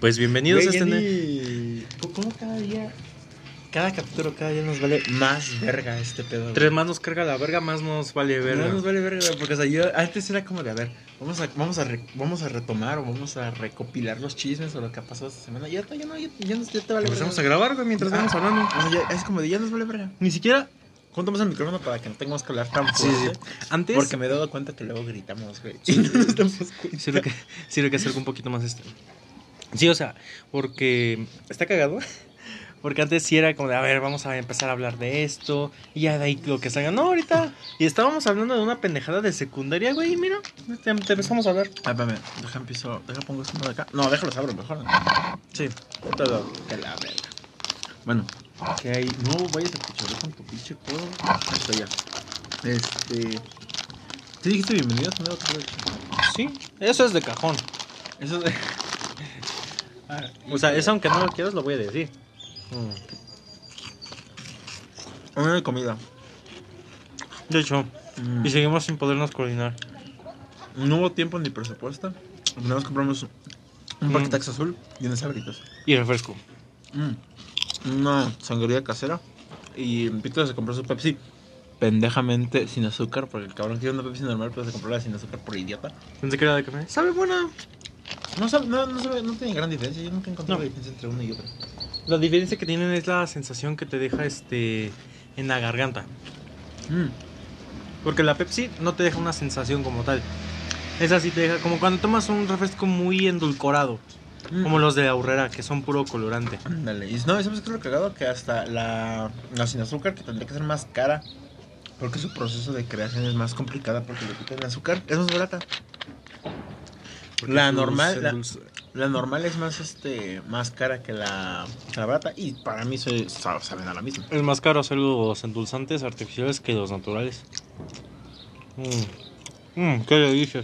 Pues bienvenidos Güey, a este... ni- ¿Cómo cada día, cada capítulo, cada día nos vale más verga este pedo? Tres más nos carga la verga, más nos vale verga. No nos vale verga, porque o sea, yo antes era como de, a ver, vamos a, vamos a, re- vamos a retomar o vamos a recopilar los chismes o lo que ha pasado esta semana. Ya, ya no, ya, ya, ya te vale Empezamos a verga. grabar, güey, mientras Ah, vamos hablando. O sea, ya, es como de, ya nos vale verga. Ni siquiera... Juntamos el micrófono para que no tengamos que hablar tan Sí, fuerte. sí. Antes... Porque me he dado cuenta que luego gritamos, güey. Y no nos damos cuenta. Sí, lo que, sí, lo que hacer un poquito más este. Sí, o sea, porque está cagado. Porque antes sí era como de, a ver, vamos a empezar a hablar de esto. Y ya de ahí lo que salga. No, ahorita. Y estábamos hablando de una pendejada de secundaria, güey. Y mira, te, te empezamos a hablar. Ah, espérame, deja empiezo, deja pongo esto de acá. No, déjalo abro mejor. Sí. Todo. Que la verga. Bueno, que hay. No vayas a escuchar con tu pinche codo. Está ya. Este. ¿Sí dijiste bienvenido a tu nuevo capítulo? Sí, eso es de cajón. Eso de. O sea, eso aunque no lo quieras, lo voy a decir. Una de comida. De hecho, Mm. y seguimos sin podernos coordinar. No hubo tiempo ni presupuesto. Nos compramos un Mm. paquetax azul y unas sabritas. Y refresco. Mm. Una sangría casera. Y Víctor se compró su Pepsi pendejamente sin azúcar. Porque el cabrón quiere una Pepsi normal, pero se compró la sin azúcar por idiota. Pensé que era de café. Sabe buena. No, no, no, no tiene gran diferencia. Yo nunca encontré No. la diferencia entre una y otra. La diferencia que tienen es la sensación que te deja este en la garganta. Mm. Porque la Pepsi no te deja una sensación como tal. Esa sí te deja como cuando tomas un refresco muy endulcorado. Como los de Aurrera, que son puro colorante. Ándale. Y no, ¿sabes qué es lo cagado? Que hasta la, la sin azúcar, que tendría que ser más cara. Porque su proceso de creación es más complicada porque le quitan el azúcar. Es más barata. La normal, la, normal es más este más cara que la, que la barata. Y para mí se, sa- saben a la misma. Es más caro hacer los endulzantes artificiales que los naturales. Mmm, qué delicia.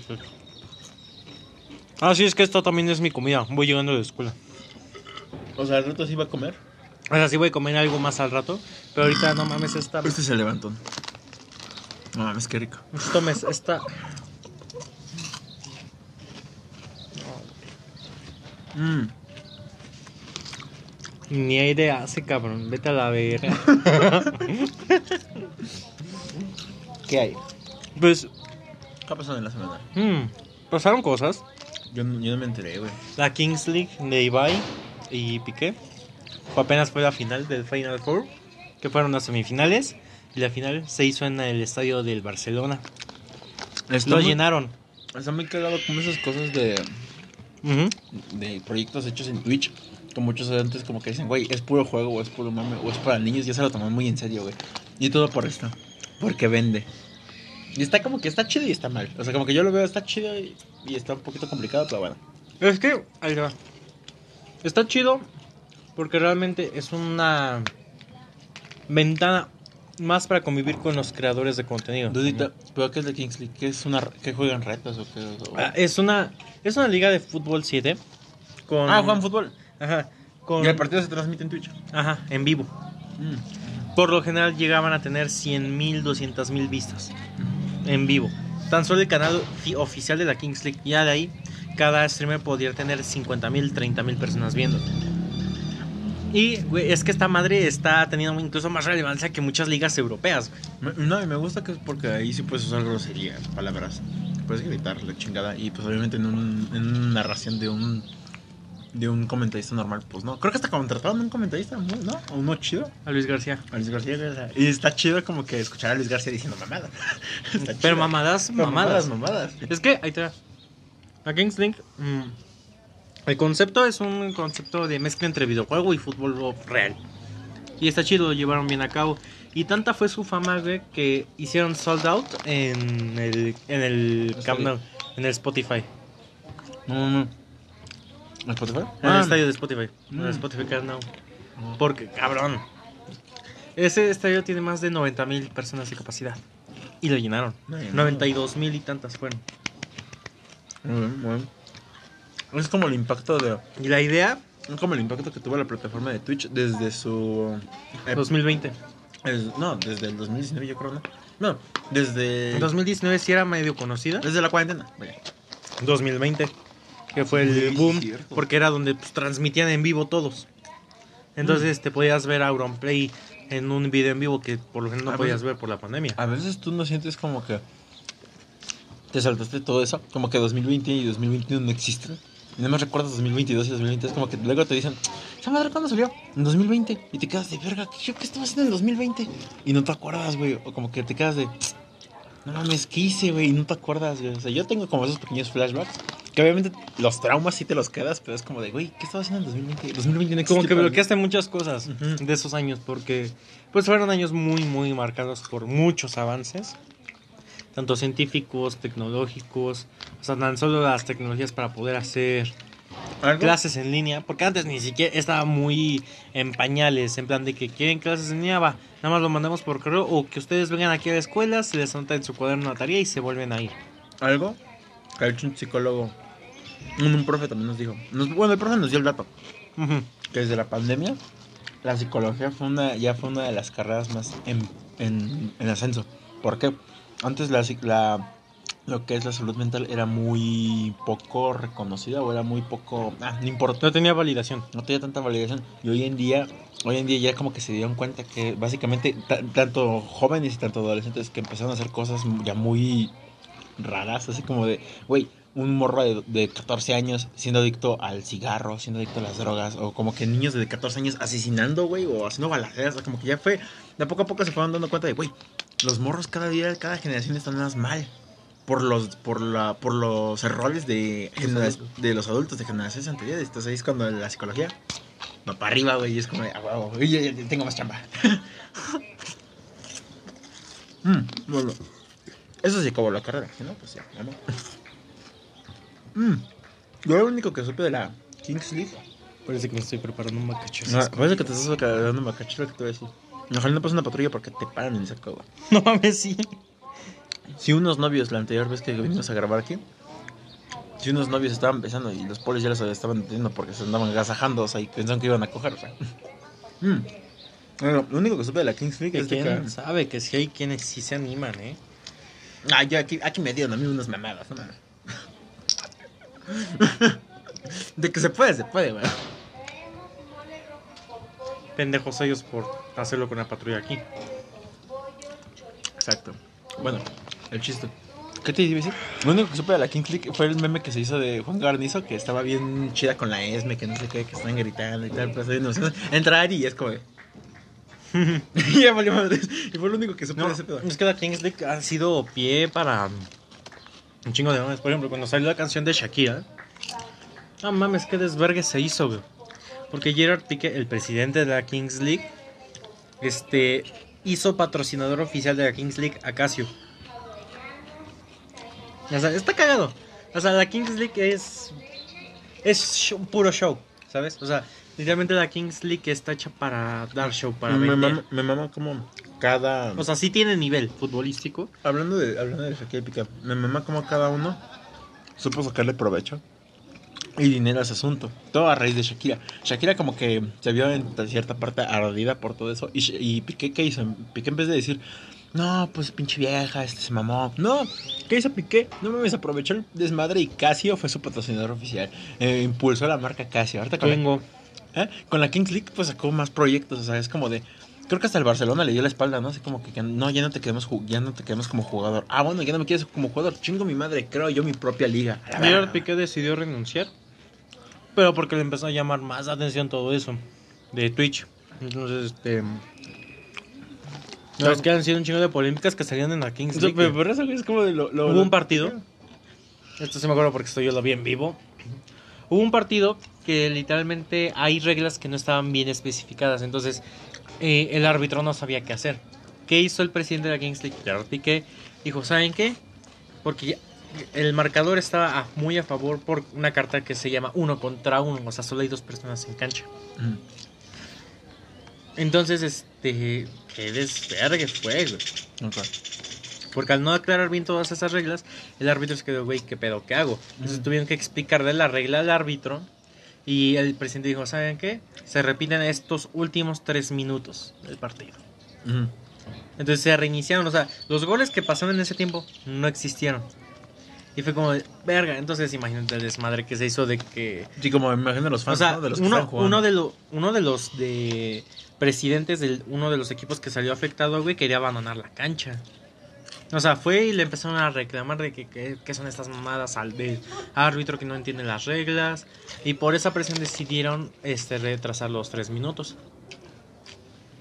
Ah, sí, es que esta también es mi comida. Voy llegando de la escuela. O sea, el reto sí va a comer. O sea, sí voy a comer algo más al rato. Pero ahorita no mames esta. Este es el levantón. No mames, qué rico. Tomes esta. Mm. Ni aire hace, cabrón. Vete a la verga. ¿Qué hay? Pues, ¿Qué ha pasado en la semana? mm, pasaron cosas. Yo, no- yo no me enteré, güey. La Kings League de Ibai y Piqué. Fue apenas fue la final del Final Four. Que fueron las semifinales. Y la final se hizo en el estadio del Barcelona. Está Lo muy- llenaron. Está muy cagado como esas cosas de, De proyectos hechos en Twitch. Como muchos antes como que dicen, güey, es puro juego, o es puro mame, o es para niños. Ya se lo toman muy en serio, güey. Y todo por esto. Porque vende. Y está como que está chido y está mal. O sea, como que yo lo veo, está chido y, y está un poquito complicado, pero bueno. Es que, ahí va. Está chido porque realmente es una ventana más para convivir con los creadores de contenido. Dudita, ¿pero qué es de Kings League? ¿Qué es una, qué juegan retas o qué? o- Ah, es una es una liga de fútbol 7 con Ah, juegan fútbol. Ajá, con Y el partido se transmite en Twitch. ajá, en vivo. Mm. Por lo general llegaban a tener 100.000, 200.000 vistas en vivo. Tan solo el canal fi- oficial de la Kings League. Ya de ahí, cada streamer podría tener 50.000, 30.000 personas viendo. Y, güey, es que esta madre está teniendo incluso más relevancia que muchas ligas europeas. Me- No, y me gusta que es porque ahí sí puedes usar groserías, palabras. Puedes gritar la chingada. Y pues obviamente en, un, en una narración de un de un comentarista normal, pues no. Creo que hasta contrataron a un comentarista, ¿no? ¿No? ¿O uno chido. A Luis García. A Luis García. güey, o sea, Y está chido como que escuchar a Luis García diciendo mamada. Está Pero chido. mamadas, Pero mamadas. mamadas. Es que, ahí te va. La Kings League, mm, el concepto es un concepto de mezcla entre videojuego y fútbol real. Y está chido, lo llevaron bien a cabo. Y tanta fue su fama, güey, que hicieron sold out en el, en el Camp Nou, en el Spotify. No. ¿En Spotify? En el Ah, estadio de Spotify. En Mm. el Spotify Camp Nou. Porque, cabrón. Ese estadio tiene más de 90 mil personas de capacidad. Y lo llenaron. No, no. 92 mil y tantas fueron. Muy bien, muy bien. Es como el impacto de. Y la idea, Es como el impacto que tuvo la plataforma de Twitch desde su. eh, 2020. es- no, desde el 2019, yo creo, ¿no? No, desde. En 2019 sí era medio conocida. Desde la cuarentena. Vaya. 2020. que fue el sí, boom, cierto. porque era donde pues, transmitían en vivo todos. Entonces te podías ver Auronplay en un video en vivo que por lo general no A podías veces- ver por la pandemia. A veces tú no sientes como que te saltaste todo eso, como que 2020 y 2021 no existen. Y nada más recuerdas 2022 y 2023, como que luego te dicen, ¿esa madre cuándo salió? En 2020. Y te quedas de verga, ¿qué, qué estaba haciendo en el 2020? Y no te acuerdas, güey. O como que te quedas de, no mames, ¿qué hice, güey? Y no te acuerdas, güey. O sea, yo tengo como esos pequeños flashbacks. Que obviamente los traumas sí te los quedas, pero es como de, güey, ¿qué estaba haciendo en 2020? 2020 no existe Como que bloqueaste muchas cosas Ujú. de esos años porque pues fueron años muy muy marcados por muchos avances, tanto científicos, tecnológicos, o sea, tan solo las tecnologías para poder hacer ¿Algo? clases en línea, porque antes ni siquiera estaba muy en pañales, en plan de que quieren clases en línea, va, nada más lo mandamos por correo o que ustedes vengan aquí a la escuela, se les anota en su cuaderno una tarea y se vuelven a ir. algo que ha hecho un psicólogo, un, un profe también nos dijo. Nos- bueno, el profe nos dio el dato, Ujú. que desde la pandemia la psicología fue una, ya fue una de las carreras más en, en, en ascenso. ¿Por qué? Antes la, lo que es la salud mental era muy poco reconocida o era muy poco... Ah, no importa. No tenía validación. no tenía tanta validación y hoy en día hoy en día ya como que se dieron cuenta que básicamente ta- tanto jóvenes y tanto adolescentes que empezaron a hacer cosas ya muy raras así como de güey un morro de, de 14 años siendo adicto al cigarro, siendo adicto a las drogas, o como que niños de 14 años asesinando, güey, o haciendo balaceras, o como que ya fue, de poco a poco se fueron dando cuenta de, güey, los morros cada día, cada generación están más mal por los, por la, por los errores de, adultos. de los adultos de generaciones anteriores. Entonces ahí es cuando la psicología va para arriba, güey, y es como, ah, huevo, güey, ya, ya tengo más chamba. Mm, bueno, eso sí acabó la carrera, no, pues ya, ya no. Mm, Yo lo único que supe de la Kings League. Parece que me estoy preparando un macacho. No, parece que te estás dando macacho lo que te voy a decir. Ojalá no pase una patrulla porque te paran en saco, güey. No mames, sí. Si unos novios, la anterior vez que vinimos a grabar aquí, si unos novios estaban besando y los polis ya los estaban deteniendo porque se andaban agasajando, o sea, y pensaron que iban a coger, o sea. Mm. Bueno, lo único que supe de la Kings League Que es de quién que... sabe que sí hay quienes sí se animan, ¿eh? Ah, yo aquí, aquí me dieron a mí unas mamadas, no. De que se puede, se puede, güey. Pendejos ellos por hacerlo con la patrulla aquí. Exacto. Bueno, el chiste. ¿Qué te iba a decir? Lo único que supe de la King League fue el meme que se hizo de Juan Garnizo, que estaba bien chida con la ESME, que no sé qué, que están gritando y tal, pero estoy emocionado. Entrar y es como de... y ya valió madre. Y fue lo único que supe No, de ese pedo. es que la Kings League ha sido pie para un chingo de nombres. Por ejemplo, cuando salió la canción de Shakira. No mames, qué desvergue se hizo, güey. Porque Gerard Piqué, el presidente de la Kings League, este, hizo patrocinador oficial de la Kings League a Casio. O sea, está cagado. O sea, la Kings League es. Es show- puro show, ¿sabes? O sea, literalmente la Kings League está hecha para dar show, para me, vender. mama, me mama como cada... O sea, sí tiene nivel futbolístico. hablando de hablando de Piqué, me mama como cada uno supo sacarle provecho y dinero a ese asunto. Todo a raíz de Shakira. Shakira como que se vio en cierta parte ardida por todo eso. Y, Piqué, ¿qué hizo? Piqué en vez de decir, no, pues pinche vieja, este se mamó. No, ¿qué hizo Piqué? No mames, aprovechó el desmadre y Casio fue su patrocinador oficial. Eh, impulsó la marca Casio. Ahorita con la, Tengo. ¿eh? con la Kings League pues sacó más proyectos. O sea, es como de... Creo que hasta el Barcelona le dio la espalda, ¿no? Así como que, no, ya no te queremos ya no te queremos como jugador. Ah, bueno, ya no me quieres como jugador. Chingo mi madre, creo yo mi propia liga. La. Piqué decidió renunciar. Pero porque le empezó a llamar más atención todo eso. De Twitch. Entonces, este. No, es que han sido un chingo de polémicas que salían en la Kings League. pero, pero eso es como de lo... lo- Hubo lo- un partido. Esto sí me acuerdo porque esto yo lo vi en vivo. Hubo un partido que literalmente hay reglas que no estaban bien especificadas. Entonces, eh, el árbitro no sabía qué hacer. ¿Qué hizo el presidente de la Kings League? Gerard Piqué. Dijo, ¿saben qué? Porque ya- el marcador estaba a- muy a favor por una carta que se llama uno contra uno. O sea, solo hay dos personas en cancha. Mm. Entonces, este... Qué desvergue fue, güey. Porque al no aclarar bien todas esas reglas, el árbitro se quedó, güey, ¿qué pedo? ¿Qué hago? Entonces Mm. tuvieron que explicarle la regla al árbitro. Y el presidente dijo, ¿saben qué? Se repiten estos últimos tres minutos del partido. Mm. Entonces se reiniciaron. O sea, los goles que pasaron en ese tiempo no existieron. Y fue como, de, verga. Entonces, imagínate el desmadre que se hizo de que. Sí, como me imagino los O fans, sea, ¿no? De los uno, uno, de lo- uno de los de presidentes de uno de los equipos que salió afectado, güey, quería abandonar la cancha. O sea, fue y le empezaron a reclamar de que, que- que son estas mamadas al del árbitro que no entiende las reglas. Y por esa presión decidieron este retrasar los tres minutos.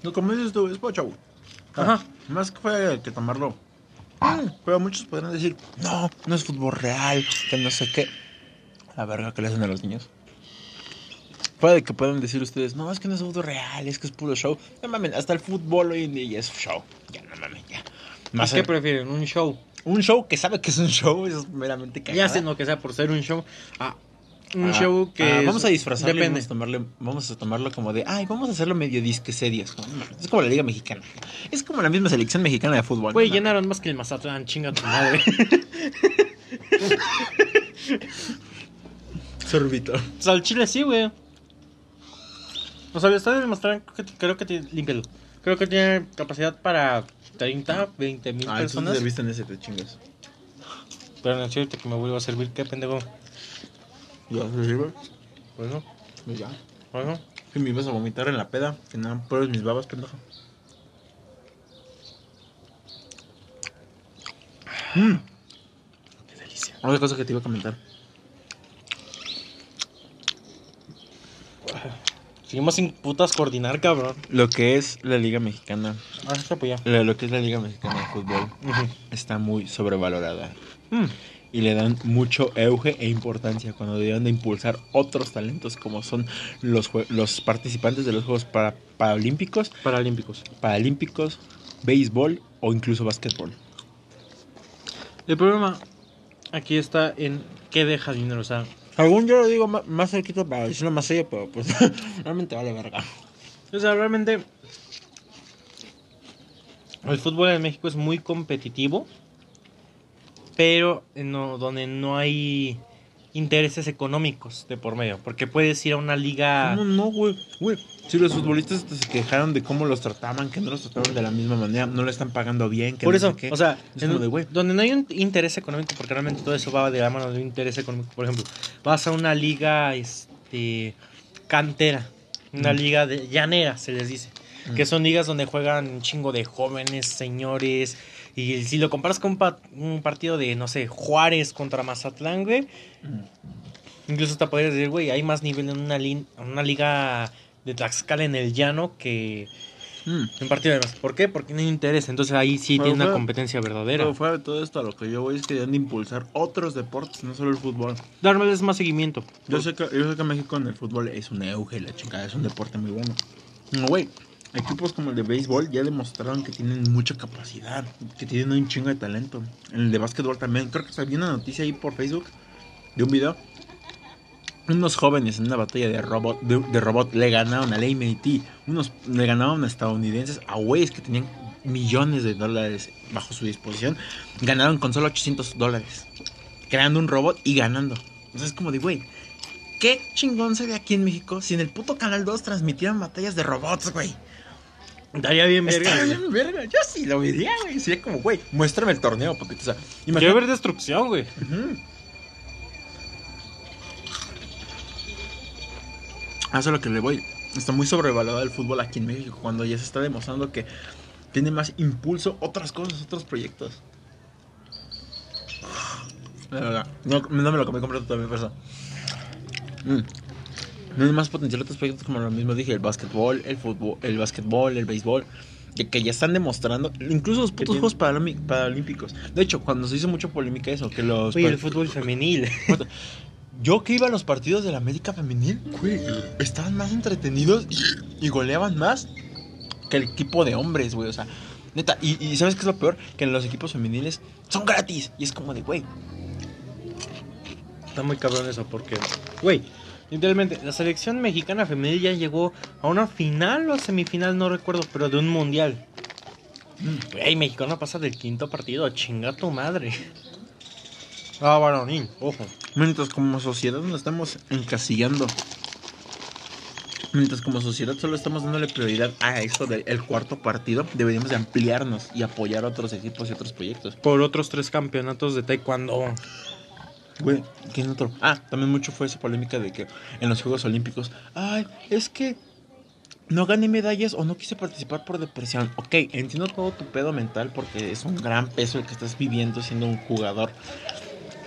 No, como dices tú, es güey. Ajá. Más que fue que tomarlo. Mm, Pero muchos podrán decir, no, no es fútbol real, que no sé qué. La verga que le hacen a los niños. Puede que puedan decir ustedes, no, es que no es fútbol real, es que es puro show. No mames, hasta el fútbol hoy en día ya es show. Ya, no mames, ya. Más ¿Qué prefieren? ¿Un show? un show que sabe que es un show es meramente cagada. Ya hacen lo que sea por ser un show. Ah, un Ah, show que. ah, es- vamos a disfrazarlo Depende. vamos a, tomarle, vamos a tomarlo como de, ay, vamos a hacerlo medio disque serios. Es como la Liga Mexicana. Es como la misma selección mexicana de fútbol. Güey, no llenaron más que el Mazatlán, chinga tu madre. Sorbito. O sea, al chile sí, güey. O sea, el estadio del Mazatlán creo que, tiene, límpialo. Creo que tiene capacidad para 30, 20 mil Ah, personas. te viste en ese, te chingas. Pero no que me vuelva a servir, qué pendejo. ¿Ya se sirve? Bueno, Pues ya. bueno. Que me ibas a vomitar en la peda. Que no pruebes mis babas, pendejo. Mmm. Qué delicia. Otra cosa que te iba a comentar. Seguimos sin putas coordinar, cabrón. Lo que es la Liga Mexicana. Ah, está pues ya. Lo lo que es la Liga Mexicana de Fútbol. Está muy sobrevalorada. Mm. Y le dan mucho auge e importancia cuando deben de impulsar otros talentos como son los, los participantes de los Juegos para, Paralímpicos, Paralímpicos. Paralímpicos, béisbol o incluso básquetbol. El problema aquí está en qué deja dinero. O sea, Según yo lo digo ma- más cerquito para decirlo más serio, pero pues realmente vale verga. o sea, realmente el fútbol en México es muy competitivo, pero no, donde no hay intereses económicos de por medio, porque puedes ir a una liga No, no, güey, güey. Si los futbolistas se quejaron de cómo los trataban, que no los trataban de la misma manera, no le están pagando bien, que Por no eso, sé qué. o sea, Es en- como de, güey. donde no hay un interés económico, porque realmente todo eso va de la mano de un interés económico. Por ejemplo, vas a una liga este cantera, una Mm. liga de llanera, se les dice. Mm. Que son ligas donde juegan un chingo de jóvenes, señores. Y si lo comparas con un, pa- un partido de, no sé, Juárez contra Mazatlán, güey, incluso hasta podrías decir, güey, hay más nivel en una, lin- en una liga de Tlaxcala en el llano que Mm. en un partido de más. ¿Por qué? Porque no hay interés. Entonces ahí sí Pero tiene una competencia verdadera. Pero fuera de todo esto, a lo que yo voy es que deben de impulsar otros deportes, no solo el fútbol. Darles más seguimiento. Yo sé, que, yo sé que México en el fútbol es un auge, la chingada, es un deporte muy bueno. No, güey, equipos como el de béisbol ya demostraron que tienen mucha capacidad, que tienen un chingo de talento. En el de básquetbol también, creo que salió una noticia ahí por Facebook de un video. Unos jóvenes en una batalla de robot, de, de robot le ganaron al AMT. Unos le ganaron a estadounidenses a güeyes que tenían millones de dólares bajo su disposición. Ganaron con solo 800 dólares. Creando un robot y ganando. Entonces es como de, güey, qué chingón sería aquí en México si en el puto Canal 2 transmitieran batallas de robots, güey. Daría bien verga. Estaría güey. bien verga. Yo sí lo vería, güey. Sería como, güey, muéstrame el torneo, porque, o sea, Quiero imagínate. ver destrucción, güey. Ah, Eso es lo que le voy. Está muy sobrevalorado el fútbol aquí en México cuando ya se está demostrando que tiene más impulso otras cosas, otros proyectos. La verdad, no, no me lo comí completo también, por eso. Mm. Tiene más potencial otros proyectos como lo mismo dije, el básquetbol, el fútbol, el básquetbol, el béisbol, que, que ya están demostrando, incluso los putos Juegos Paralí- Paralímpicos. De hecho, cuando se hizo mucha polémica eso, que los... Oye, el fútbol femenil. Yo que iba a los partidos de la América Femenil, güey, estaban más entretenidos y, y goleaban más que el equipo de hombres, güey. O sea, neta, y, y ¿sabes qué es lo peor? Que en los equipos femeniles son gratis. Y es como de, güey, Está muy cabrón eso porque, güey, literalmente, la selección mexicana femenil ya llegó a una final o semifinal, no recuerdo, pero de un mundial. Güey, México no pasa del quinto partido, chinga tu madre. Ah, varonil, ojo. mientras como sociedad nos estamos encasillando. Mientras como sociedad solo estamos dándole prioridad a eso del el cuarto partido, deberíamos de ampliarnos y apoyar a otros equipos y otros proyectos. Por otros tres campeonatos de taekwondo. Güey, ¿quién otro? Ah, también mucho fue esa polémica de que en los Juegos Olímpicos, ay, es que no gané medallas o no quise participar por depresión. Ok, entiendo todo tu pedo mental porque es un gran peso el que estás viviendo siendo un jugador,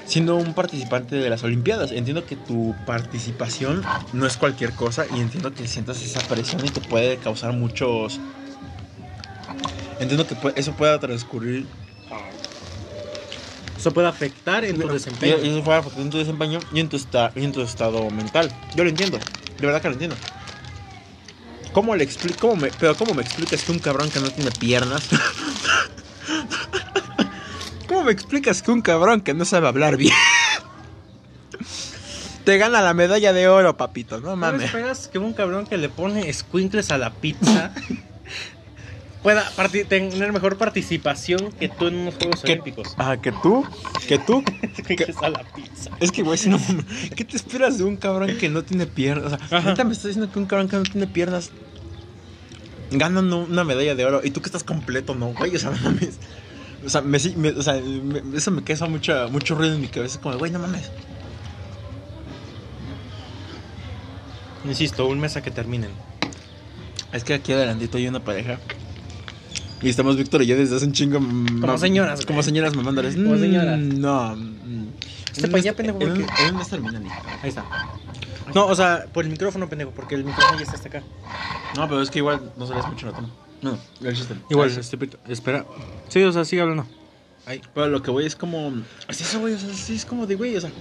siendo un participante de las Olimpiadas. Entiendo que tu participación no es cualquier cosa y entiendo que sientas esa presión y te puede causar muchos... Entiendo que eso pueda transcurrir Eso puede afectar en tu desempeño. y eso puede afectar en tu desempeño y en tu, esta- y en tu estado mental. Yo lo entiendo, de verdad que lo entiendo. ¿Cómo le explico? ¿Cómo me, pero ¿cómo me explicas que un cabrón que no tiene piernas? ¿Cómo me explicas que un cabrón que no sabe hablar bien te gana la medalla de oro, papito? No ¿No mames. esperas que un cabrón que le pone squinkles a la pizza pueda tener mejor participación que tú en unos Juegos. Olímpicos? Ah, que tú, que tú. Squinkles a la pizza. Es que, güey, si no ¿Qué te esperas de un cabrón que no tiene piernas? O sea, ahorita me estás diciendo que un cabrón que no tiene piernas gana una medalla de oro y tú que estás completo, no, güey, o sea, no mames. O sea, me, me- o sea, me- eso me causa mucha, mucho ruido en mi cabeza, como, güey, no mames. Insisto, un mes a que terminen. Es que aquí adelantito hay una pareja. Y estamos Víctor y yo desde hace un chingo. mm, Como señoras, güey. Como señoras mamándoles. Como Mm, señoras. No. mm. Este En pa' allá, pendejo, porque- terminan, hija. Ahí está. No, o sea, por el micrófono, pendejo, porque el micrófono ya está hasta acá. No, pero es que igual no se les escucha la toma. No, el chiste. Igual, Ah, estúpido. Espera. Sí, o sea, sigue hablando. Ay, pero lo que voy es como. Es eso, güey. O sea, sí es como de, güey, o sea.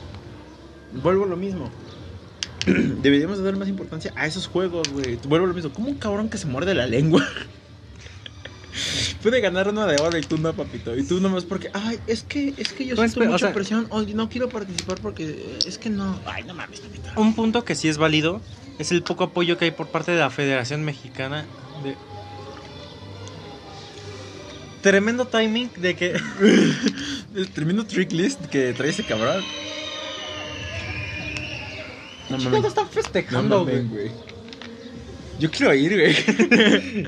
Vuelvo a lo mismo. Deberíamos de dar más importancia a esos juegos, güey. Vuelvo a lo mismo. Como un cabrón que se muerde la lengua. Puede ganar una de oro y tú no, papito. Y tú nomás porque, ay, es que, es que yo Pues, siento o mucha sea- presión. O no quiero participar porque es que no. Ay, no mames, papito. Un punto que sí es válido es el poco apoyo que hay por parte de la Federación Mexicana de... Tremendo timing de que... El tremendo trick list que trae ese cabrón. No Todos están No festejando, mames, güey. güey. Yo quiero ir, güey.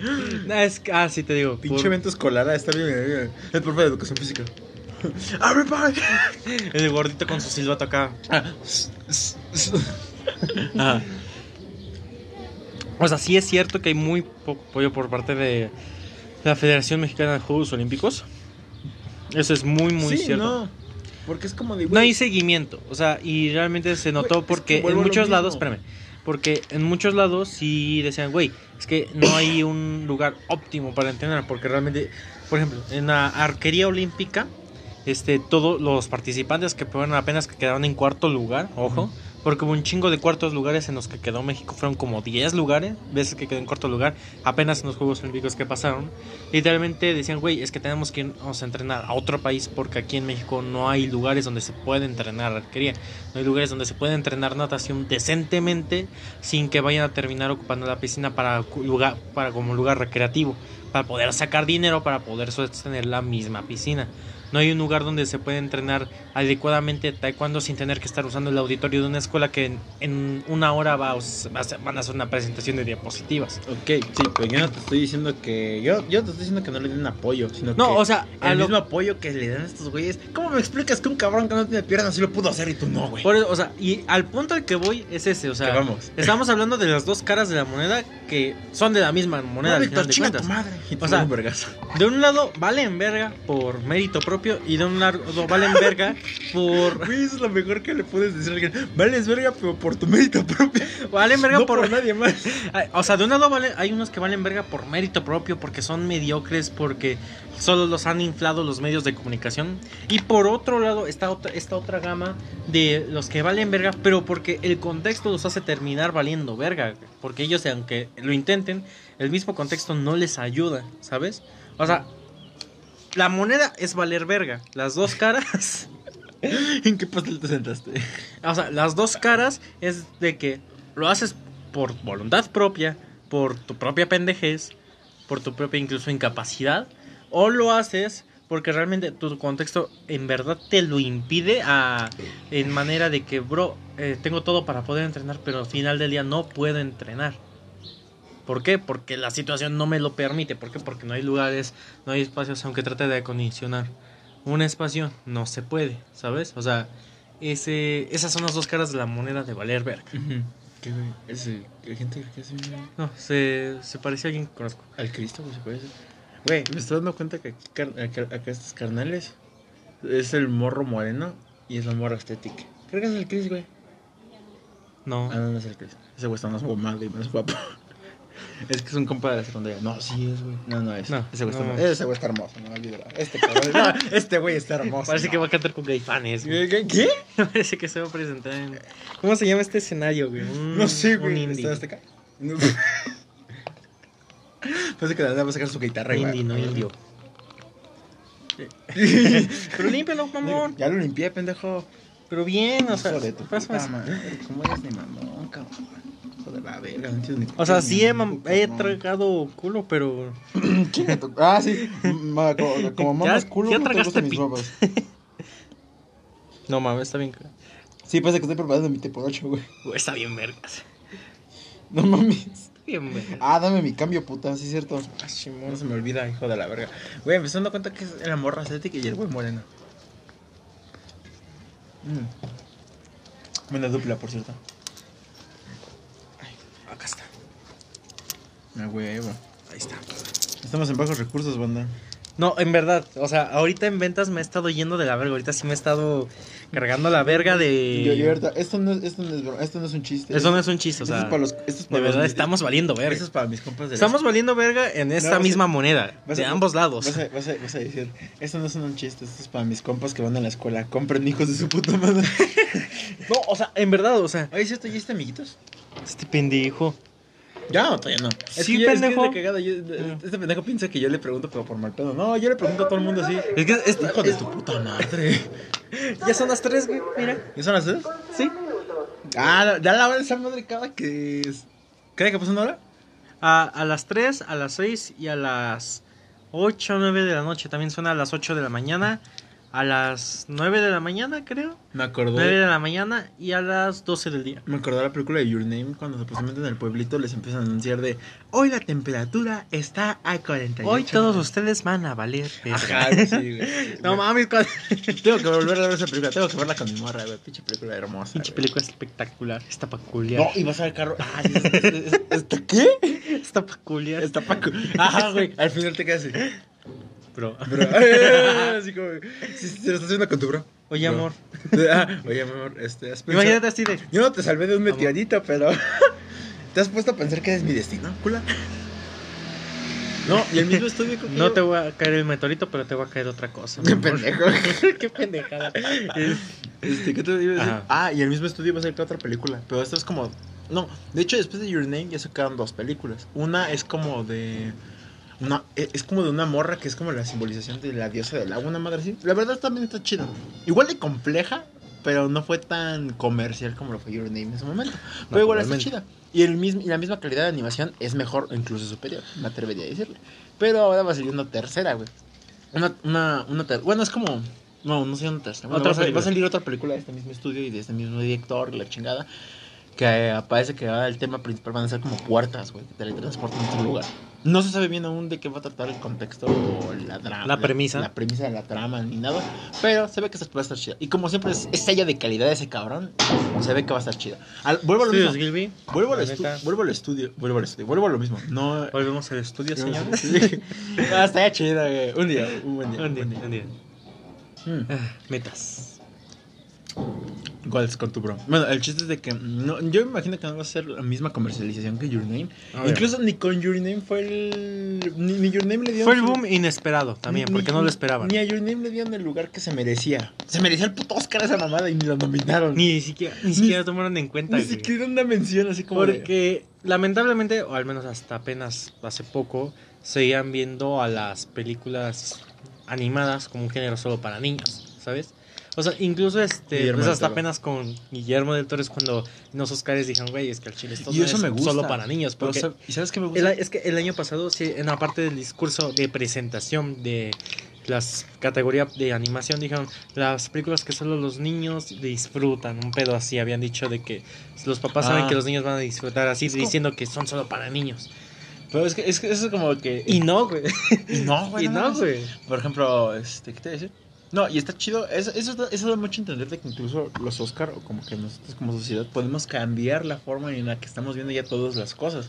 Ah, es ah, sí te digo. Pinche por- evento escolar, ah, está bien, bien. El profe de educación física. Everybody. El gordito con su silbato acá. Ajá. O sea, sí es cierto que hay muy poco apoyo por parte de la Federación Mexicana de Juegos Olímpicos. Eso es muy, muy sí, cierto. no. Porque es como de. No hay seguimiento, o sea, y realmente se notó porque que en muchos lados, espérame, porque en muchos lados sí decían, güey, es que no hay un lugar óptimo para entrenar, porque realmente, por ejemplo, en la arquería olímpica, este, todos los participantes que fueron apenas que quedaron en cuarto lugar, ojo, porque hubo un chingo de cuartos lugares en los que quedó México, fueron como 10 lugares, veces que quedó en cuarto lugar, apenas en los Juegos Olímpicos que pasaron, literalmente decían, güey, es que tenemos que irnos a entrenar a otro país porque aquí en México no hay lugares donde se puede entrenar arquería, no hay lugares donde se puede entrenar natación decentemente sin que vayan a terminar ocupando la piscina para lugar para como lugar recreativo, para poder sacar dinero para poder sostener la misma piscina. No hay un lugar donde se puede entrenar adecuadamente taekwondo sin tener que estar usando el auditorio de una escuela que en, en una hora va a van a hacer una presentación de diapositivas. Ok, sí, pero yo no te estoy diciendo que. Yo, yo te estoy diciendo que no le den apoyo, sino No, que. o sea, el lo- mismo apoyo que le dan a estos güeyes. ¿Cómo me explicas que un cabrón que no tiene piernas sí lo pudo hacer y tú no, güey? Por eso, o sea, y al punto al que voy es ese, o sea, vamos. estamos hablando de las dos caras de la moneda que son de la misma moneda No, al Víctor, final de cuentas. tu madre. Y te O sea. De un lado valen verga por mérito propio y de un lado valen verga por Güey, eso es lo mejor que le puedes decir a alguien. Vales verga, pero por tu mérito propio. valen verga no por, por nadie más. O sea, de un lado vale, hay unos que valen verga por mérito propio, porque son mediocres, porque solo los han inflado los medios de comunicación. Y por otro lado está otra, esta otra gama de los que valen verga, pero porque el contexto los hace terminar valiendo verga. Porque ellos, aunque lo intenten, el mismo contexto no les ayuda, ¿sabes? O sea, la moneda es valer verga. Las dos caras... ¿En qué pastel te sentaste? O sea, las dos caras es de que lo haces por voluntad propia, por tu propia pendejez, por tu propia incluso incapacidad, o lo haces porque realmente tu contexto en verdad te lo impide a, en manera de que, bro, eh, tengo todo para poder entrenar, pero al final del día no puedo entrenar. ¿Por qué? Porque la situación no me lo permite. ¿Por qué? Porque no hay lugares, no hay espacios, aunque trate de acondicionar un espacio, no se puede, ¿sabes? O sea, ese, esas son las dos caras de la moneda de valer verga. ¿Qué? Ese, gente que hace No, se, se parece a alguien que conozco. al Cristo, güey, se parece. Güey, me estoy dando cuenta que acá, acá estos carnales es el morro moreno y es la morra estética. Creo que es el Chris, güey. No. Ah, no, no es el Chris. Ese güey está más mamado y más guapo. Es que es un compa de la secundaria. No, sí es, güey. No, no es. No, ese güey está, no. ese güey está hermoso, no olvídalo. Este cabrón. no, este güey está hermoso. Parece no. que va a cantar con Gaifanes. güey. ¿Qué? ¿Qué? Parece que se va a presentar en. ¿Cómo se llama este escenario, güey? Un- No sé, Un güey. indie. ¿Está este. Parece que la nada va a sacar su guitarra. y va- Indie, no indio. Pero límpialo, mamón. Ya lo limpié, pendejo. Pero bien, o sea. Tu puta ¿Cómo eres de mamón, cabrón? Hijo de la verga, O sea, sí he, tragado culo, pero. Ah, sí. Como, como mamas culo, ya no te tragaste gustan mis papas. No mames, está bien. Sí, pasa que estoy preparando mi té por 8, güey. Está bien, vergas. No mames. Está bien, vergas. Ah, dame mi cambio, puta, sí es cierto. Ah. No se me olvida, hijo de la verga. Güey, me estoy dando cuenta que es la morra estética y el güey moreno. Mm. Buena dupla, por cierto. Acá está. Güey, güey. Ahí está. Estamos en bajos recursos, banda. No, en verdad, o sea, ahorita en ventas me he estado yendo de la verga. Ahorita sí me he estado cargando la verga de. Yo, yo ahorita, esto no, es- esto, no es, broma, esto no es un chiste. Eso no es un chiste, o Esto sea. es para los, esto es de para los- verdad, estamos valiendo Esto verga. es para mis compas de la- Estamos valiendo verga en esta a- misma moneda, vas de a- ambos lados. Vas a, vas, a, vas a decir, esto no es un chiste, esto es para mis compas que van a la escuela. Compren hijos de su puta madre. No, o sea, en verdad, o sea, Oye, ¿es cierto? ¿Ya este amiguitos? este pendejo. Ya, no, todavía no. Es Sí, que yo- es que pendejo. es de cagada, yo- este pendejo piensa que yo le pregunto, pero por mal pedo. No, yo le pregunto a todo el mundo así. Es que esta- Hijo de tu puta madre. ya son las tres, güey, mira. ¿Y son las tres? Sí. Ah, da la hora esa madre cada que es. ¿Cree que pasó una hora? A, a las 3, a las 6 y a las 8 o 9 de la noche. También suena a las 8 de la mañana. A las 9 de la mañana, creo. Me acordó. 9 de la mañana y a las 12 del día. Me acordó la película de Your Name cuando supuestamente en el pueblito les empiezan a anunciar de hoy la temperatura está a 48. Hoy todos ustedes van a valer. Ajá, sí, güey. No mames, cuál- Tengo que volver a ver esa película, tengo que verla con mi morra, güey. Pinche película hermosa. Pinche película espectacular. Está peculiar. No, y vas al carro. Ah, sí, es- es- es- ¿Está qué? Está peculiar. Está Paco. Ajá, güey. Al final te quedas así. Bro. Bro. así como. Si se lo estás haciendo con tu bro. Oye, Bro. amor. Ah, oye, amor, este. ¿has pensado- Imagínate así de. Yo no te salvé de un meteorito, pero. ¿Te has puesto a pensar que es mi destino, cula? No, y el mismo estudio que No yo- te voy a caer el meteorito, pero te va a caer otra cosa. Qué pendejo. Qué pendejada. Este, ¿qué te iba a decir? Ajá. Ah, y el mismo estudio va a sacar otra película. Pero esta es como. No, de hecho, después de Your Name ya sacaron dos películas. Una es como de. Una, e- es como de una morra que es como la simbolización de la diosa del agua, una madre así. La verdad también está chida. Igual de compleja, pero no fue tan comercial como lo fue Your Name en ese momento. Pero igual está chida. Y, el mismo, y la misma calidad de animación es mejor incluso superior, me atrevería a decirle. Pero ahora va a salir una tercera, güey. Una, una, una ter- Bueno, es como. No, no sé una tercera. Bueno, Otra va, a salir, va película. a salir otra película de este mismo estudio y de este mismo director, la chingada. Que eh, parece que ahora el tema principal van a ser como puertas, güey, que teletransportan a otro lugar. No se sabe bien aún de qué va a tratar el contexto o la trama. La premisa. La, premisa de la trama ni nada. Pero se ve que va a estar chida. Y como siempre es, es sella de calidad ese cabrón, se ve que va a estar chida. Al- vuelvo a lo mismo. Gilby. Vuelvo al, vuelvo al estudio. Vuelvo al estudio. Vuelvo a lo mismo. No. Volvemos al estudio, señor. Sí. Ah, estaría chido, güey. Un día, un buen día. Un día, un día. Mm. Ah, Metas. ¿Cuál es con tu bro? Bueno, el chiste es de que no, yo me imagino que no va a ser la misma comercialización que Your Name. A ver. Incluso ni con Your Name fue el. Ni, ni Your Name le dieron. Fue el boom inesperado también, ni- porque no lo esperaban. Ni a Your Name le dieron el lugar que se merecía. Se merecía el puto Oscar esa mamada y ni lo nominaron. Ni siquiera, ni siquiera tomaron en cuenta. Ni güey. siquiera una mención así como. de- Porque lamentablemente, o al menos hasta apenas hace poco, seguían viendo a las películas animadas como un género solo para niños, ¿sabes? O sea, incluso este, pues hasta apenas con Guillermo del Toro es cuando los Oscars dijeron, güey, es que el chile esto Y no eso es me gusta. solo para niños. Pero, Porque ¿sab- ¿Y sabes qué me el, gusta? es que el año pasado, sí, en la parte del discurso de presentación de las categorías de animación, dijeron, las películas que solo los niños disfrutan, un pedo así, habían dicho de que los papás Ah. saben que los niños van a disfrutar así, diciendo que son solo para niños. Pero es que, es que eso es como que. Y no, güey. Y no, güey. Y no, güey. Por ejemplo, este, ¿qué te iba a decir? No, y está chido. Eso, eso, da- eso da mucho a entender de que incluso los Oscar, o como que nosotros como sociedad, podemos cambiar la forma en la que estamos viendo ya todas las cosas.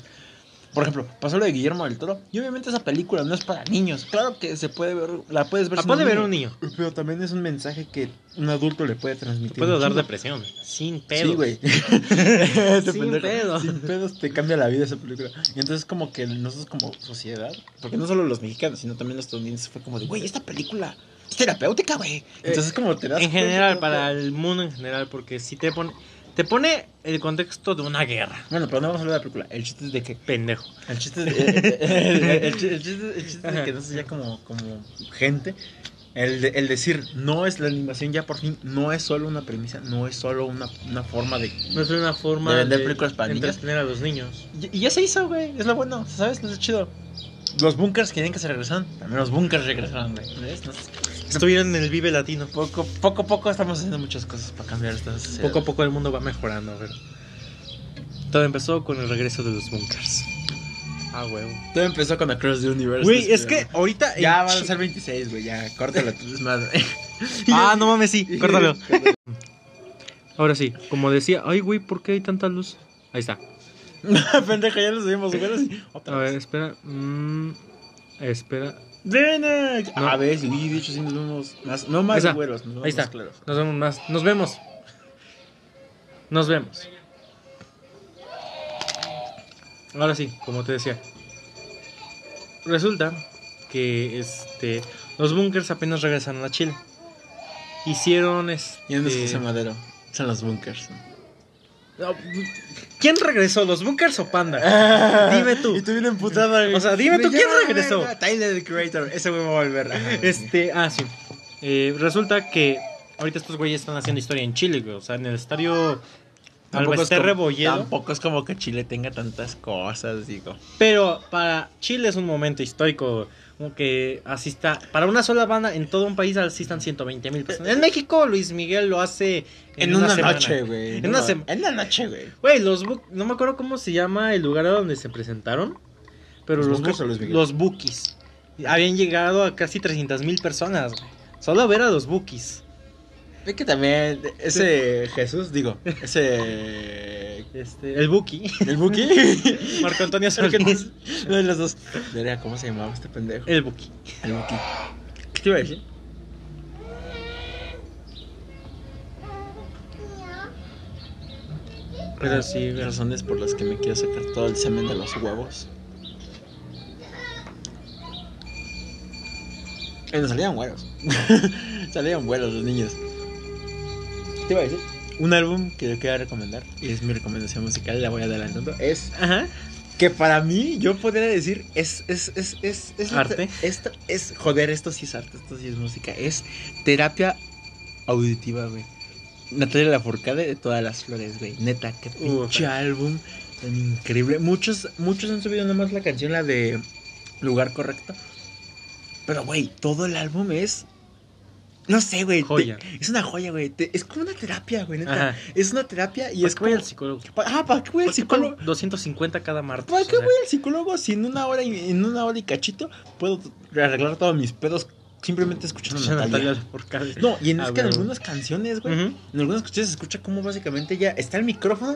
Por ejemplo, pasó lo de Guillermo del Toro. Y obviamente esa película no es para niños. Claro que se puede ver, la puedes ver La puede ver un niño. Pero también es un mensaje que un adulto le puede transmitir. Te puede un dar depresión. Sin pedo. Sí, güey. Este Sin pendejo. pedo. Sin pedos te cambia la vida esa película. Y entonces como que nosotros como sociedad, porque no solo los mexicanos, sino también los estadounidenses fue como de, güey, esta película terapéutica, güey. Entonces como te das En general, para el mundo en general, porque si te pone. Te pone el contexto de una guerra. Bueno, pero no vamos a hablar de la película. El chiste es de que... Pendejo. El chiste es de, el, el- el chiste, el es de que nosotros ya como, como gente... El, de- el decir, no es la animación ya por fin, no es solo una premisa, no es solo una, una forma de... No es una forma De vender películas para niños. a los niños. Y, y ya se hizo, güey, es lo bueno, ¿sabes? No es chido. Los bunkers querían que se regresaran, también los bunkers regresaron, güey. ¿Ves? No. Estuvieron en el Vive Latino. Poco, poco a poco estamos haciendo muchas cosas para cambiar esta sociedad. Poco a poco el mundo va mejorando. Todo empezó con el regreso de los bunkers. Ah, huevo. Todo empezó con Across the Universe. Güey, es que ahorita. Ya van a ser 26, güey, ya, córtala tu desmadre. Ah, no mames, sí, córtalo. Ahora sí, como decía, ay, güey, ¿por qué hay tanta luz? Ahí está. Pendeja, ya lo subimos, güey. A ver, espera. mm, espera. Ven No. A ver, sí, de hecho, sí nos vemos más. No más güeros, nos vemos Ahí está. más claros. Nos vemos más. Nos vemos. Nos vemos. Ahora sí, como te decía. Resulta que este los bunkers apenas regresaron a Chile. Hicieron este ¿Y dónde está ese madero? Son los bunkers. No, ¿Quién regresó? ¿Los bunkers o Panda? Dime tú. Y tú bien emputada, güey. O sea, dime tú, ¿quién regresó? Tyler, the creator. Ese güey va a volver. Este, ah, sí. Eh, resulta que ahorita estos güeyes están haciendo historia en Chile, güey. O sea, en el estadio Tampoco es, como, tampoco es como que Chile tenga tantas cosas, digo. Pero para Chile es un momento histórico. Como que asista. Para una sola banda en todo un país asistan 120 mil personas. En México, Luis Miguel lo hace En, una, semana. noche, güey. En una sema- En una noche, güey. Güey, los bu- no me acuerdo cómo se llama el lugar a donde se presentaron. Pero ¿Los los, bu- los Bookies. Habían llegado a casi 300 mil personas, güey. Solo a ver a los Bookies. Es que también ese Jesús, digo, ese... Este, el Buki. ¿El Buki? Marco Antonio Solís. no, de los dos. ¿cómo se llamaba este pendejo? El Buki. El Buki. ¿Qué te iba a decir? Pero sí. Razones por las que me quiero sacar todo el semen de los huevos. Eh, no salían güeros. salían güeros los niños. ¿Qué te iba a decir? Un álbum que yo quiero recomendar, y es mi recomendación musical, la voy adelantando, es Ajá. que para mí, yo podría decir, es, es, es, es, es ¿Arte? Esto es, joder, esto sí es arte, esto sí es música, es terapia auditiva, güey. Natalia Lafourcade de todas las flores, güey. Neta, qué pinche Uf. álbum tan increíble. Muchos, muchos han subido nomás la canción, la de Lugar Correcto. Pero, güey, todo el álbum es. No sé, güey. te-. Es una joya, güey. te- Es como una terapia, güey, neta. Ajá. Es una terapia y ¿Y es que voy al psicólogo? Ah, ¿para qué voy al ¿Por qué psicólogo? pago 250 cada martes. ¿Para qué voy al psicólogo si en una hora y en una hora y cachito puedo arreglar todos mis pedos simplemente escuchando a Natalia? Natalia. No, y en, Ah, es que en algunas canciones, güey, en algunas canciones se escucha como básicamente ella está el micrófono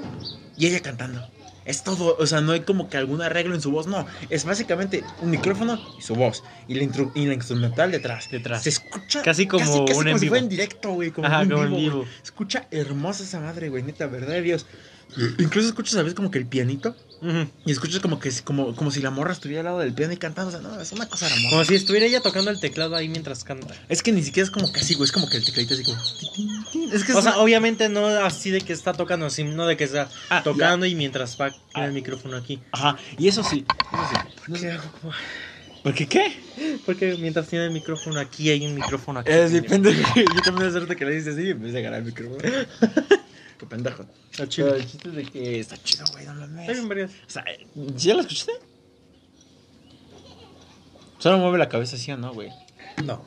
y ella cantando. Es todo, o sea, no hay como que algún arreglo en su voz, no. Es básicamente un micrófono y su voz. Y la, y la instrumental detrás. Detrás. Se escucha Casi como casi, casi un en como si vivo. fuera en directo, güey. Como, Ajá, en como en vivo. Escucha hermosa esa madre, güey, neta, verdad de Dios. Incluso escuchas a veces como que el pianito Y escuchas como que como, como si la morra estuviera al lado del piano y cantando. O sea, no, es una cosa hermosa. Como si estuviera ella tocando el teclado ahí mientras canta. Es que ni siquiera es como que así, güey. Es como que el tecladito así como. Es que es O sea, una- obviamente no así de que está tocando, sino de que está Ah, tocando y mientras va Ah. el micrófono aquí. Ajá, y eso sí. Eso sí. No sé- ¿Por qué qué? Porque mientras tiene el micrófono aquí, hay un micrófono aquí. Es mi pendejo. Yo también hacerte que le dices así y empecé a agarrar el micrófono. qué pendejo. Está Pero chido. el chiste es de que está chido, güey, no Está mames. bien, vergas. O sea, ¿sí ya lo escuchaste? Solo mueve la cabeza así o no, güey. No.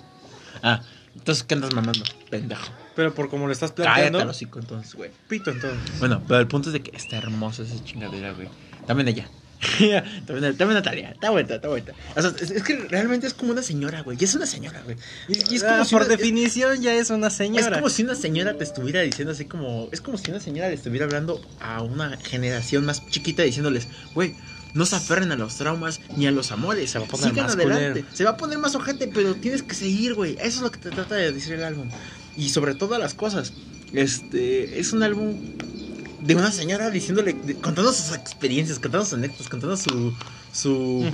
Ah, entonces, ¿qué andas mamando? Pendejo. Pero por como lo estás Cállate planteando, el hocico entonces, güey. pito entonces. Bueno, pero el punto es de que está hermosa esa chingadera, güey. También ella. También, también Natalia, está buena, está buena. O sea, es, es que realmente es como una señora, güey. Y es una señora, güey. Y, y es como Ah, si por una- definición ya es una Es señora. como si una señora te estuviera diciendo así como. Es como si una señora le estuviera hablando a una generación más chiquita diciéndoles, güey, no se aferren a los traumas ni a los amores. Se va a poner Sigan más adelante. culero. Se va a poner más ojete, pero tienes que seguir, güey. Eso es lo que te trata de decir el álbum. Y sobre todas las cosas, este. Es un álbum de una señora diciéndole. de- contando sus experiencias, contando sus anécdotas, contando su. Su.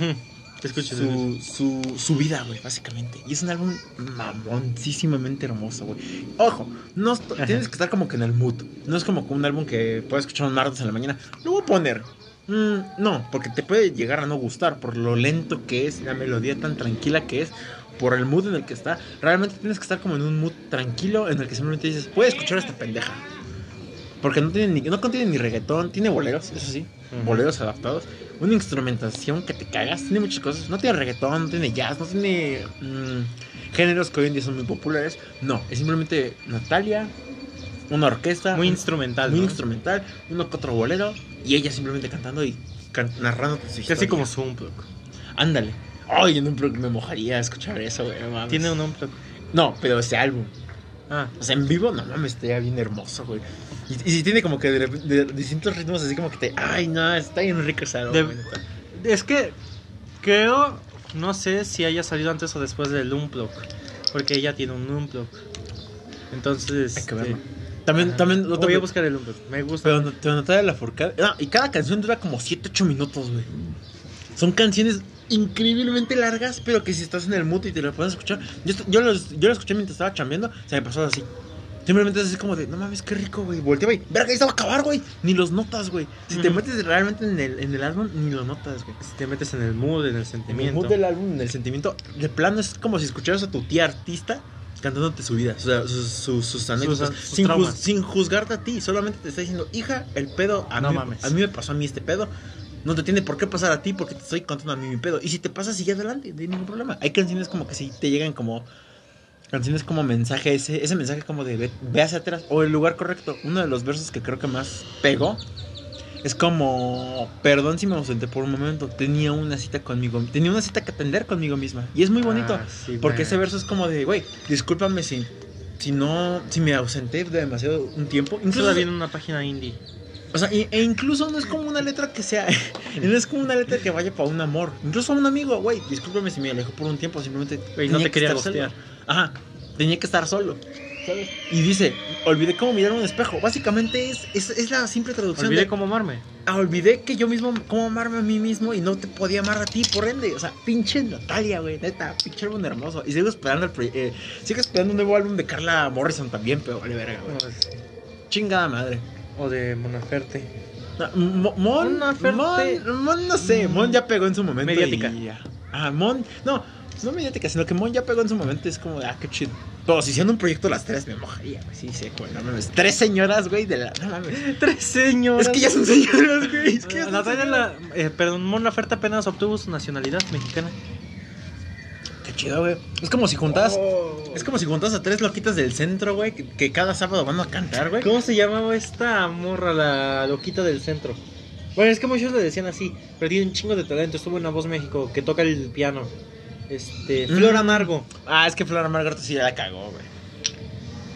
Su, su, su vida, güey, básicamente. Y es un álbum mamoncísimamente hermoso, güey. Ojo, no Ajá. tienes que estar como que en el mood. No es como un álbum que puedes escuchar un martes en la mañana. Lo voy a poner. Mm, no, porque te puede llegar a no gustar por lo lento que es, la melodía tan tranquila que es, por el mood en el que está. Realmente tienes que estar como en un mood tranquilo en el que simplemente dices, puedo escuchar a esta pendeja. Porque no tiene ni, no contiene ni reggaetón, tiene boleros, eso sí, Ujú. boleros adaptados, una instrumentación que te cagas, tiene muchas cosas, no tiene reggaetón, no tiene jazz, no tiene mm, géneros que hoy en día son muy populares, no, es simplemente Natalia, una orquesta, Muy instrumental. muy ¿no? instrumental, uno que otro bolero, y ella simplemente cantando y can- narrando su. Casi como su unplug. Ándale. Ay, en un pro- me mojaría escuchar eso, güey. Tiene un unplug. No, pero ese álbum. Ah, O sea, en vivo, no mames, estaría bien hermoso, güey. Y, y si tiene como que de, rep- de distintos ritmos, así como que te. Ay, no, está bien rico De- neta. es que creo, no sé si haya salido antes o después del unplug. Porque ella tiene un unplug. Entonces, Hay que este, verlo. También, ajá. también. te- voy a buscar el unplug. Me gusta. Pero no- te Natalia la Forcade. No, y cada canción dura como 7-8 minutos, güey. Son canciones increíblemente largas, pero que si estás en el mood y te lo puedes escuchar. Yo, yo, los, yo lo escuché mientras estaba chambeando, se me pasó así. Simplemente es así como de, no mames, qué rico, güey. Volteaba y, verga, ahí se va a acabar, güey. Ni los notas, güey. Si te metes realmente en el, en el álbum, ni lo notas, güey. Si te metes en el mood, en el En el sentimiento. mood del álbum, en el sentimiento, de plano es como si escucharas a tu tía artista cantándote su vida, o sea, sus, sus, sus anécdotas, sus sin, traumas. sin juzgarte a ti, solamente te está diciendo, hija, el pedo, a, No mí, mames. a mí me pasó a mí este pedo, no te tiene por qué pasar a ti porque te estoy contando a mí mi pedo, y si te pasa, sigue adelante, no hay ningún problema. Hay canciones como que si te llegan como, canciones como mensaje, ese, ese mensaje como de ve, ve hacia atrás, o el lugar correcto, uno de los versos que creo que más pegó, es como, perdón si me ausenté por un momento, tenía una cita conmigo, tenía una cita que atender conmigo misma. Y es muy bonito, Ah, sí, porque güey. ese verso es como de, güey, discúlpame si, si no, si me ausenté de demasiado un tiempo. Incluso Incluso, viene una página indie. O sea, y- e incluso no es como una letra que sea, no es como una letra que vaya para un amor. Incluso a un amigo, güey, discúlpame si me alejó por un tiempo, simplemente Güey, no te que quería gostear. Ajá, tenía que estar solo. ¿sabes? Y dice, olvidé cómo mirar un espejo. Básicamente es, es, es la simple traducción Olvidé de cómo amarme. Ah, olvidé que yo mismo, cómo amarme a mí mismo y no te podía amar a ti, por ende. O sea, pinche Natalia, güey, neta, pinche álbum hermoso. Y sigo esperando el eh, sigo esperando un nuevo álbum de Carla Morrison también, pero vale verga, güey. Chingada madre. O de Monaferte. No, Mo- Mon, Mon. Mon, Mon, no sé, Mon ya pegó en su momento. Mediática. y. Ah, Mon, no, no mediática, sino que Mon ya pegó en su momento. Es como de, ah, qué chido. Pero si hicieran un proyecto las tres, me mojaría, güey. Sí, sí, güey, no mames. Tres señoras, güey, de la. No mames. Tres señoras. Es que ya son señoras, güey. Es que ya son Natalia, señoras. la, eh, perdón, Mon Laferte apenas obtuvo su nacionalidad mexicana. Qué chido, güey. Es como si juntas. Oh. Es como si juntas a tres loquitas del centro, güey, que, que cada sábado van a cantar, güey. ¿Cómo se llamaba esta morra, la loquita del centro? Bueno, es que muchos le decían así, pero tiene un chingo de talento. Estuvo en La Voz México, que toca el piano. Este, Mm. Flor Amargo. Ah, es que Flora Margaret sí ya la cagó, güey.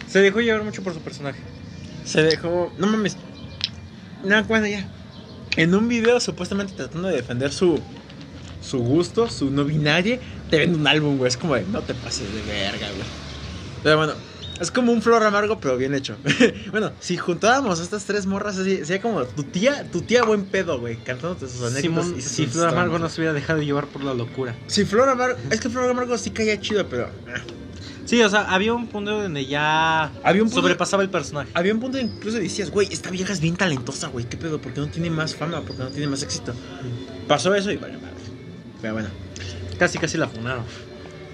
Se dejó llevar mucho por su personaje. Se dejó. No mames. No, bueno, ya. En un video, supuestamente tratando de defender su. Su gusto, su no binaria, te vende un álbum, güey. Es como de, no te pases de verga, güey. Pero bueno, es como un flor amargo, pero bien hecho. bueno, si juntábamos a estas tres morras así, sería como tu tía, tu tía buen pedo, güey, cantándote sus anécdotas. Simón, y sus si Flor Amargo no se hubiera dejado llevar por la locura. Si Flor Amargo, es que Flor Amargo sí caía chido, pero. ah. Sí, o sea, había un punto donde ya Había un punto- sobrepasaba el personaje. Había un punto incluso decías, güey, esta vieja es bien talentosa, güey, ¿qué pedo? ¿Por qué no tiene más fama? ¿Por qué no tiene más éxito? Pasó eso y vale, madre. Pero bueno, Casi, casi la funaron.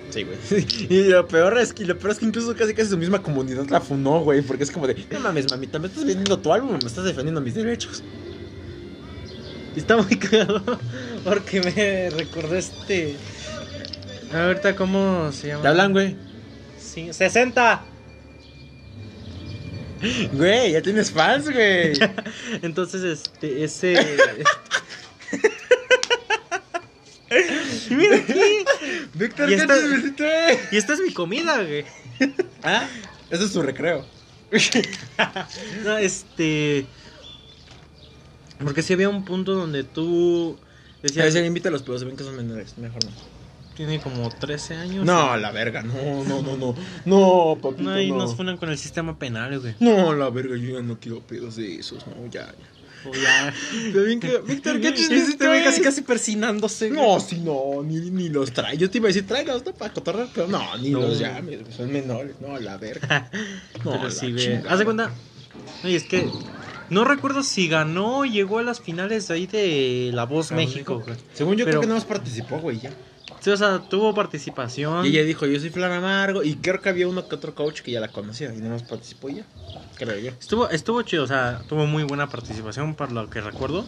sí, güey. y lo peor es que, lo peor es que incluso casi casi su misma comunidad la funó, güey, porque es como de, no mames, mamita, me estás vendiendo tu álbum, me estás defendiendo mis derechos. Y está muy cagado porque me recordé este. Ahorita, ¿cómo se llama? Te hablan, güey. Sí, 60. Güey, ya tienes fans, güey. Entonces, este, ese. Mira aquí. Víctor, Y ¿qué esta- te visité? Y esta es mi comida, güey. ¿Ah? Ese es su recreo. No, este. Porque si había un punto donde tú decías. se invita a los pedos, ven que son menores. Mejor no. Tiene como 13 años. No, la verga, no, no, no, no. No, papito, No, y no. nos funan con el sistema penal, güey. No, la verga, yo ya no quiero pedos de esos, no, ya, ya. Ya. Víctor, ¿qué chistes Este güey casi casi persinándose. No, sí, no, ni, ni los trae. Yo te iba a decir, tráigalos ¿no? para cotorrear, pero no, ni No. los llames, son menores. No, la verga. No, Pero sí, chingada. Haz de cuenta. Y es que. No recuerdo si ganó o llegó a las finales de ahí de La Voz México, güey. Según yo Pero- creo que no más participó, güey, ya. Sí, o sea, tuvo participación. Y ella dijo, yo soy Flan Amargo. Y creo que había uno que otro coach que ya la conocía y no más participó y ya. Creo yo. Estuvo, estuvo chido, o sea, tuvo muy buena participación, por lo que recuerdo.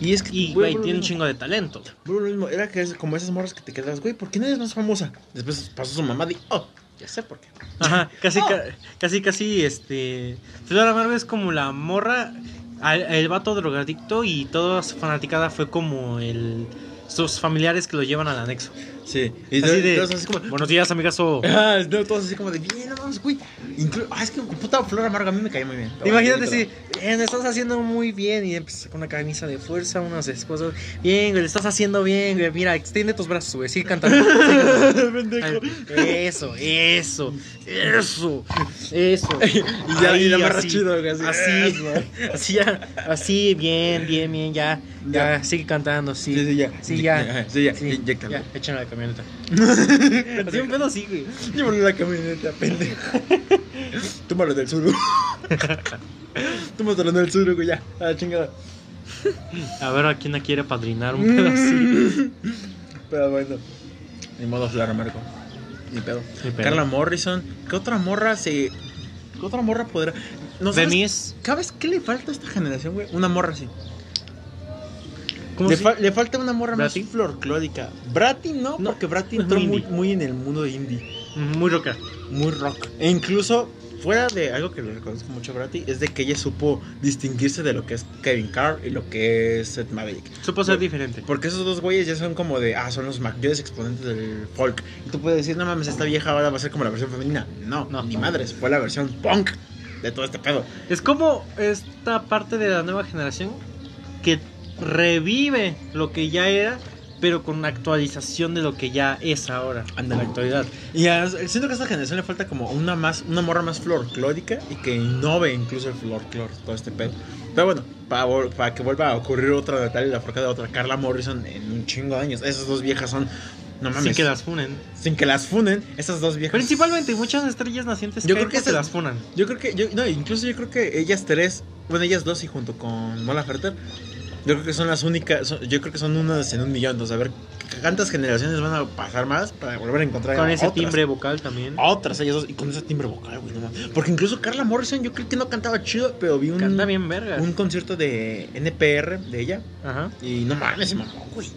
Y es que, Y, güey, tiene un chingo de talento. Lo mismo. Era que es como esas morras que te quedas, güey, ¿por qué no eres más famosa? Después pasó su mamá y, oh, ya sé por qué. Ajá, casi, Oh. ca- casi, casi, este... Flor Amargo es como la morra, al- el vato drogadicto y toda su fanaticada fue como el... Sus familiares que lo llevan al anexo. Sí. Y así de... todos así como, Buenos días, amigazo. Ah, no, todos así como de bien, no mames, güey. Inclu- ah, es que puta Flor Amarga a mí me caía muy bien. Imagínate si bien, lo estás haciendo muy bien y empiezas con una camisa de fuerza, unos esposos. Bien, güey, lo estás haciendo bien, güey. Mira, extiende tus brazos, güey. Sigue cantando. sigue. Eso, eso, eso, eso. Y ya, y la amarras chido, güey, así. Así, así, ya, así, bien, bien, bien, ya. Ya, Ya. sigue cantando, sí. Sí, sí, ya. Sí, ya. Sí, ya, Sí, ya, a la camioneta. así un pedo así, güey. Llévalo la camioneta, pendejo. Tómalo del sur. Tómatelo del sur, güey, ya. Ah, chingada. A ver a quién la quiere padrinar un pedo así. Pero bueno. Ni modo Flor Amargo. Ni pedo. Ni pedo. Carla Morrison. ¿Qué otra morra se. ¿Qué otra morra podrá.? No sabes- Denise. ¿Sabes qué le falta a esta generación, güey? Una morra así. ¿Cómo Le, se- fa- le falta una morra ¿Bratty? más folclórica. Bratty no, No, porque Bratty es entró muy en el mundo de indie. Muy roca. Muy rock. E incluso, fuera de algo que le reconozco mucho a Bratty, es de que ella supo distinguirse de lo que es Kevin Carr y lo que es Seth Maverick. Supo ser Por- diferente. Porque esos dos güeyes ya son como de, ah, son los mayores exponentes del folk. Y tú puedes decir, no mames, esta vieja ahora va a ser como la versión femenina. No, No. ni madres, fue la versión punk de todo este pedo. Es como esta parte de la nueva generación que revive lo que ya era, pero con una actualización de lo que ya es ahora, en la actualidad. Y a- siento que a esta generación le falta como una más una morra más folclórica y que innove incluso el folclore, todo este pedo. Pero bueno, para, para que vuelva a ocurrir otra Natalia la forca de otra Carla Morrison en un chingo de años. Esas dos viejas son, no mames, Sin que las funen. sin que las funen, esas dos viejas. Principalmente muchas estrellas nacientes Yo creo que porque esas- las funan. Yo creo que, yo, no, incluso yo creo que ellas tres, bueno, ellas dos y junto con Mola Ferter, yo creo que son las únicas, son- yo creo que son unas en un millón. Entonces, a ver, ¿cuántas generaciones van a pasar más para volver a encontrar Con ese otras? timbre vocal también. Otras, ellas dos, y con ese timbre vocal, güey, no mames. Porque incluso Carla Morrison, yo creo que no cantaba chido, pero vi un, Canta bien verga. un concierto de NPR de ella, Ajá. y no mames, se mamó, güey.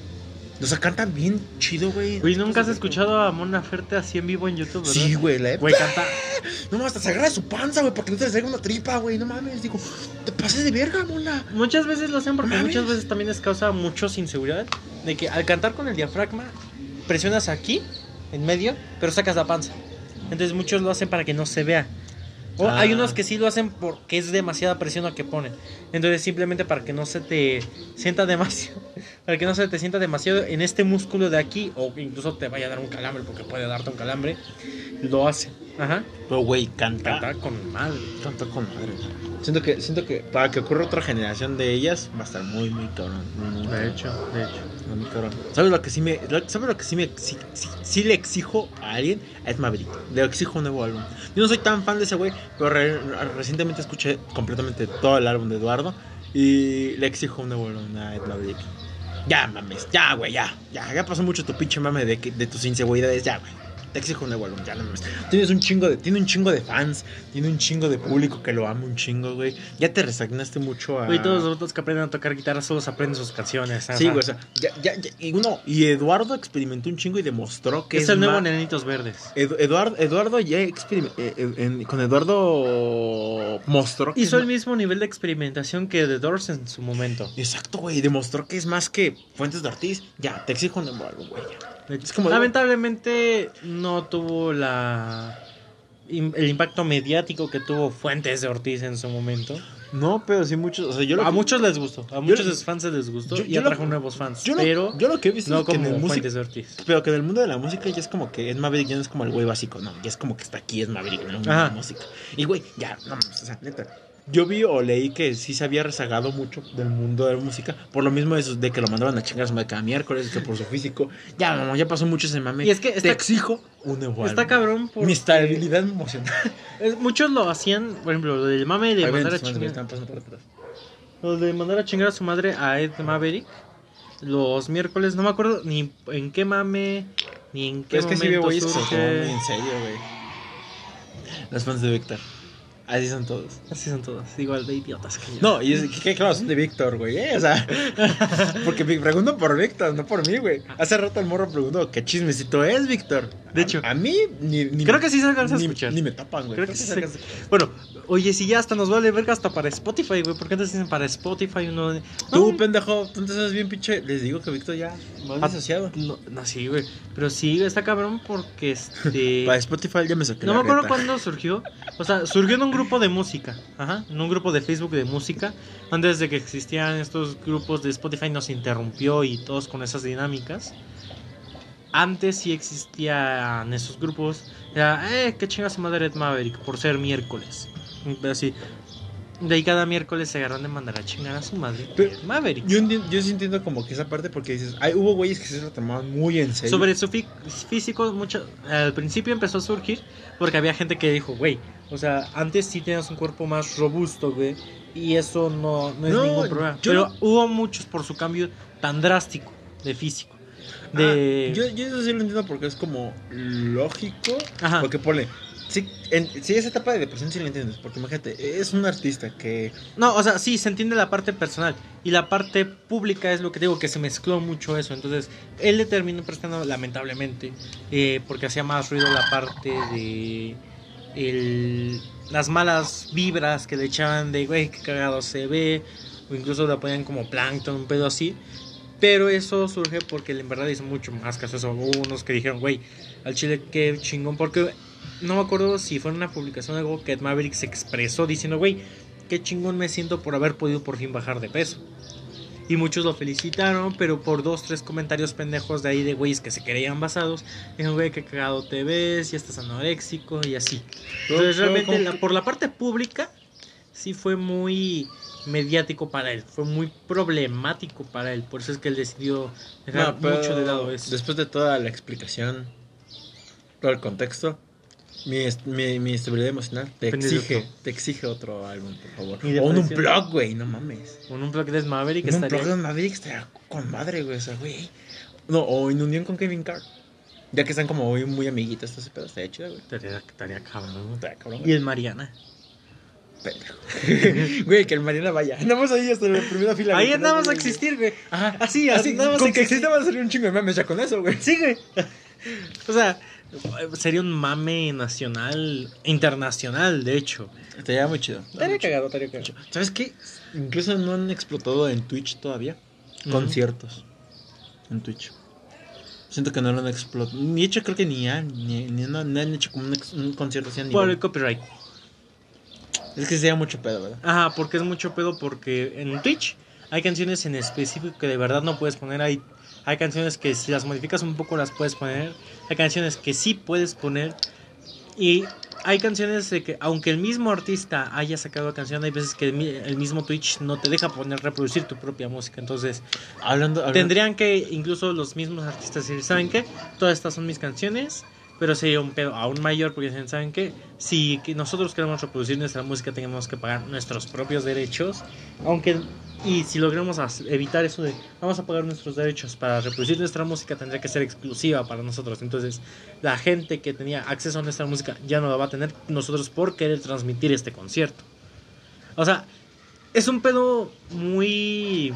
O sea, canta bien chido, güey. Güey, ¿nunca has escuchado a Mona Ferte así en vivo en YouTube, verdad? Sí, güey, la Güey, canta. No mames, hasta se agarra su panza, güey, porque no te salga una tripa, güey. No mames, digo, te pases de verga, mola. Muchas veces lo hacen porque Mames. muchas veces también les causa muchos inseguridad. De que al cantar con el diafragma, presionas aquí, en medio, pero sacas la panza. Entonces muchos lo hacen para que no se vea. O Ah. hay unos que sí lo hacen porque es demasiada presión la que ponen. Entonces simplemente para que no se te sienta demasiado, para que no se te sienta demasiado en este músculo de aquí o incluso te vaya a dar un calambre porque puede darte un calambre, lo hacen. Ajá. Pero, güey, canta. Cantar con madre. Canta con madre. Siento que, siento que para que ocurra otra generación de ellas, va a estar muy, muy cabrón. Muy, muy De hecho, de hecho. Muy, muy cabrón. ¿Sabes lo que sí me, ¿sabes lo que sí me, sí, sí- sí le exijo a alguien? A Ed Maverick. Le exijo un nuevo álbum. Yo no soy tan fan de ese güey, pero re- recientemente escuché completamente todo el álbum de Eduardo y le exijo un nuevo álbum a Ed Maverick. Ya, mames, ya, güey, ya. Ya, ya pasó mucho tu pinche mame de, de tus inseguridades, ya, güey. Te exijo un nuevo álbum, ya no mames. Tienes un chingo de, tiene un chingo de fans, tiene un chingo de público que lo ama un chingo, güey. Ya te resignaste mucho a. Güey, todos los otros que aprenden a tocar guitarra solo aprenden sus canciones. ajá. Sí, güey, o sea, ya, ya, ya, y uno, y Eduardo experimentó un chingo y demostró que es, es, el nuevo Nenitos Verdes. Edu- Eduardo, Eduardo ya experimentó, con Eduardo mostró que Hizo el mismo nivel de experimentación que The Doors en su momento. Exacto, güey, demostró que es más que Fuentes de Ortiz. Ya, te exijo un nuevo álbum, güey. ya. Es como- Lamentablemente no tuvo la el impacto mediático que tuvo Fuentes de Ortiz en su momento. No, pero sí muchos. O sea, yo lo a que- muchos les gustó, a muchos lo- fans les gustó yo- y yo lo- atrajo nuevos fans, yo lo- pero yo lo que he visto no es que en como el música- Fuentes de Ortiz. Pero que en el mundo de la música ya es como que es Maverick, ya no es como el güey básico, no, ya es como que está aquí, es Maverick en el mundo de la música. Y güey, ya, no o sea, neta. Yo vi o leí que sí se había rezagado mucho del mundo de la música, por lo mismo de, eso- de que lo mandaban a chingar a su madre cada miércoles, que por su físico. Ya, mamá, ya pasó mucho ese mame. Y es que te exijo un nuevo Está cabrón porque Mi estabilidad emocional. es- muchos lo hacían, por ejemplo, lo del mame de mandar a chingar, por lo de mandar a chingar a su madre a Ed Maverick los miércoles, no me acuerdo ni en qué mame ni en qué Pero es que sí veo güeyes que se en serio, güey. Los fans de Víctor. Así son todos. Así son todos, igual de idiotas que yo. No, y es que claro, son de Víctor, güey, ¿eh? O sea, porque me pregunto por Víctor, no por mí, güey. Hace rato el morro preguntó, ¿qué chismecito es, Víctor? De hecho. a, a mí ni, ni Creo que sí se alcanza a escuchar. Ni me tapan, güey. Creo que sí se Bueno, oye, si ya hasta nos vale verga hasta para Spotify, güey. ¿Por qué antes dicen para Spotify uno? de- Tú, pendejo, tú estás bien pinche. Les digo que Víctor ya va Ah, disociado. No, no, sí, güey. Pero sí, está cabrón porque este. Para Spotify ya me saqué No me acuerdo cuándo surgió. O sea, surgió en un grupo de música. Ajá. En un grupo de Facebook de música. Antes de que existieran estos grupos de Spotify nos interrumpió y todos con esas dinámicas. Antes sí existían esos grupos. Era, eh, qué chinga su madre Ed Maverick por ser miércoles. Así. De ahí cada miércoles se agarran de mandar a chingar a su madre Pero- Maverick. Yo, enti- yo sí entiendo como que esa parte porque dices, hay, hubo güeyes que se lo tomaban muy en serio. Sobre su físico, mucho, al principio empezó a surgir porque había gente que dijo, güey, o sea, antes sí tenías un cuerpo más robusto, güey, y eso no, no es No, ningún problema. Pero no- hubo muchos por su cambio tan drástico de físico. Ah, De... yo, yo eso sí lo entiendo porque es como lógico. Ajá. Porque pone. Sí, en, sí, esa etapa de depresión sí la entiendes. Porque imagínate, es un artista que. No, o sea, sí, se entiende la parte personal. Y la parte pública es lo que digo, que se mezcló mucho eso. Entonces, él le terminó prestando, lamentablemente, eh, porque hacía más ruido la parte de el- las malas vibras que le echaban de, güey, qué cagado se ve. O incluso le ponían como plankton, un pedo así. Pero eso surge porque en verdad hizo mucho más caso eso. Hubo unos que dijeron, güey, al chile qué chingón. Porque no me acuerdo si fue en una publicación o algo que Maverick se expresó diciendo, güey, qué chingón me siento por haber podido por fin bajar de peso. Y muchos lo felicitaron, pero por dos, tres comentarios pendejos de ahí de güeyes que se creían basados, dijeron, güey, qué cagado te ves, ya estás anoréxico y así. Entonces realmente la- por la parte pública sí fue muy mediático para él, fue muy problemático para él, por eso es que él decidió dejar No, mucho de lado eso. Después de toda la explicación, todo el contexto, mi, est- mi, mi estabilidad emocional te Depende exige, otro. te exige otro álbum, por favor. Y O un blog, güey, no mames. Un blog de Maverick Un estaría... blog de Maverick estaría con madre, güey, o sea, güey. No, o en unión con Kevin Carr. Ya que están como muy, muy amiguitos, estos pedos, estaría chido, güey. Estaría, estaría cabrón. Estaría cabrón, Y güey. el Mariana. Güey, que el Mariana vaya. Andamos ahí hasta la primera fila. Ahí andamos a existir, güey. Ajá. Así, Así, con a que exista van a salir un chingo de memes ya con eso, güey. Sí, güey. O sea, sería un mame nacional, internacional, de hecho. Estaría muy chido. Estaría cagado, estaría cagado. ¿Sabes qué? Incluso no han explotado en Twitch todavía. Conciertos. En Twitch. Siento que no lo han explotado. Ni hecho, creo que ni han, ni, ni no, no han hecho como un, concierto así Por nivel. el copyright. Es que sería mucho pedo, ¿verdad? Ajá, porque es mucho pedo porque en Twitch hay canciones en específico que de verdad no puedes poner. Hay, hay canciones que si las modificas un poco las puedes poner. Hay canciones que sí puedes poner. Y hay canciones de que aunque el mismo artista haya sacado la canción, hay veces que el, mi- el mismo Twitch no te deja poner reproducir tu propia música. Entonces Hablando, hablando- tendrían que incluso los mismos artistas decir, ¿saben qué? Todas estas son mis canciones. Pero sería un pedo aún mayor porque ¿saben qué? Si que nosotros queremos reproducir nuestra música, tenemos que pagar nuestros propios derechos. Aunque, y si logramos evitar eso de, vamos a pagar nuestros derechos para reproducir nuestra música, tendría que ser exclusiva para nosotros. Entonces, la gente que tenía acceso a nuestra música ya no la va a tener nosotros por querer transmitir este concierto. O sea, es un pedo muy...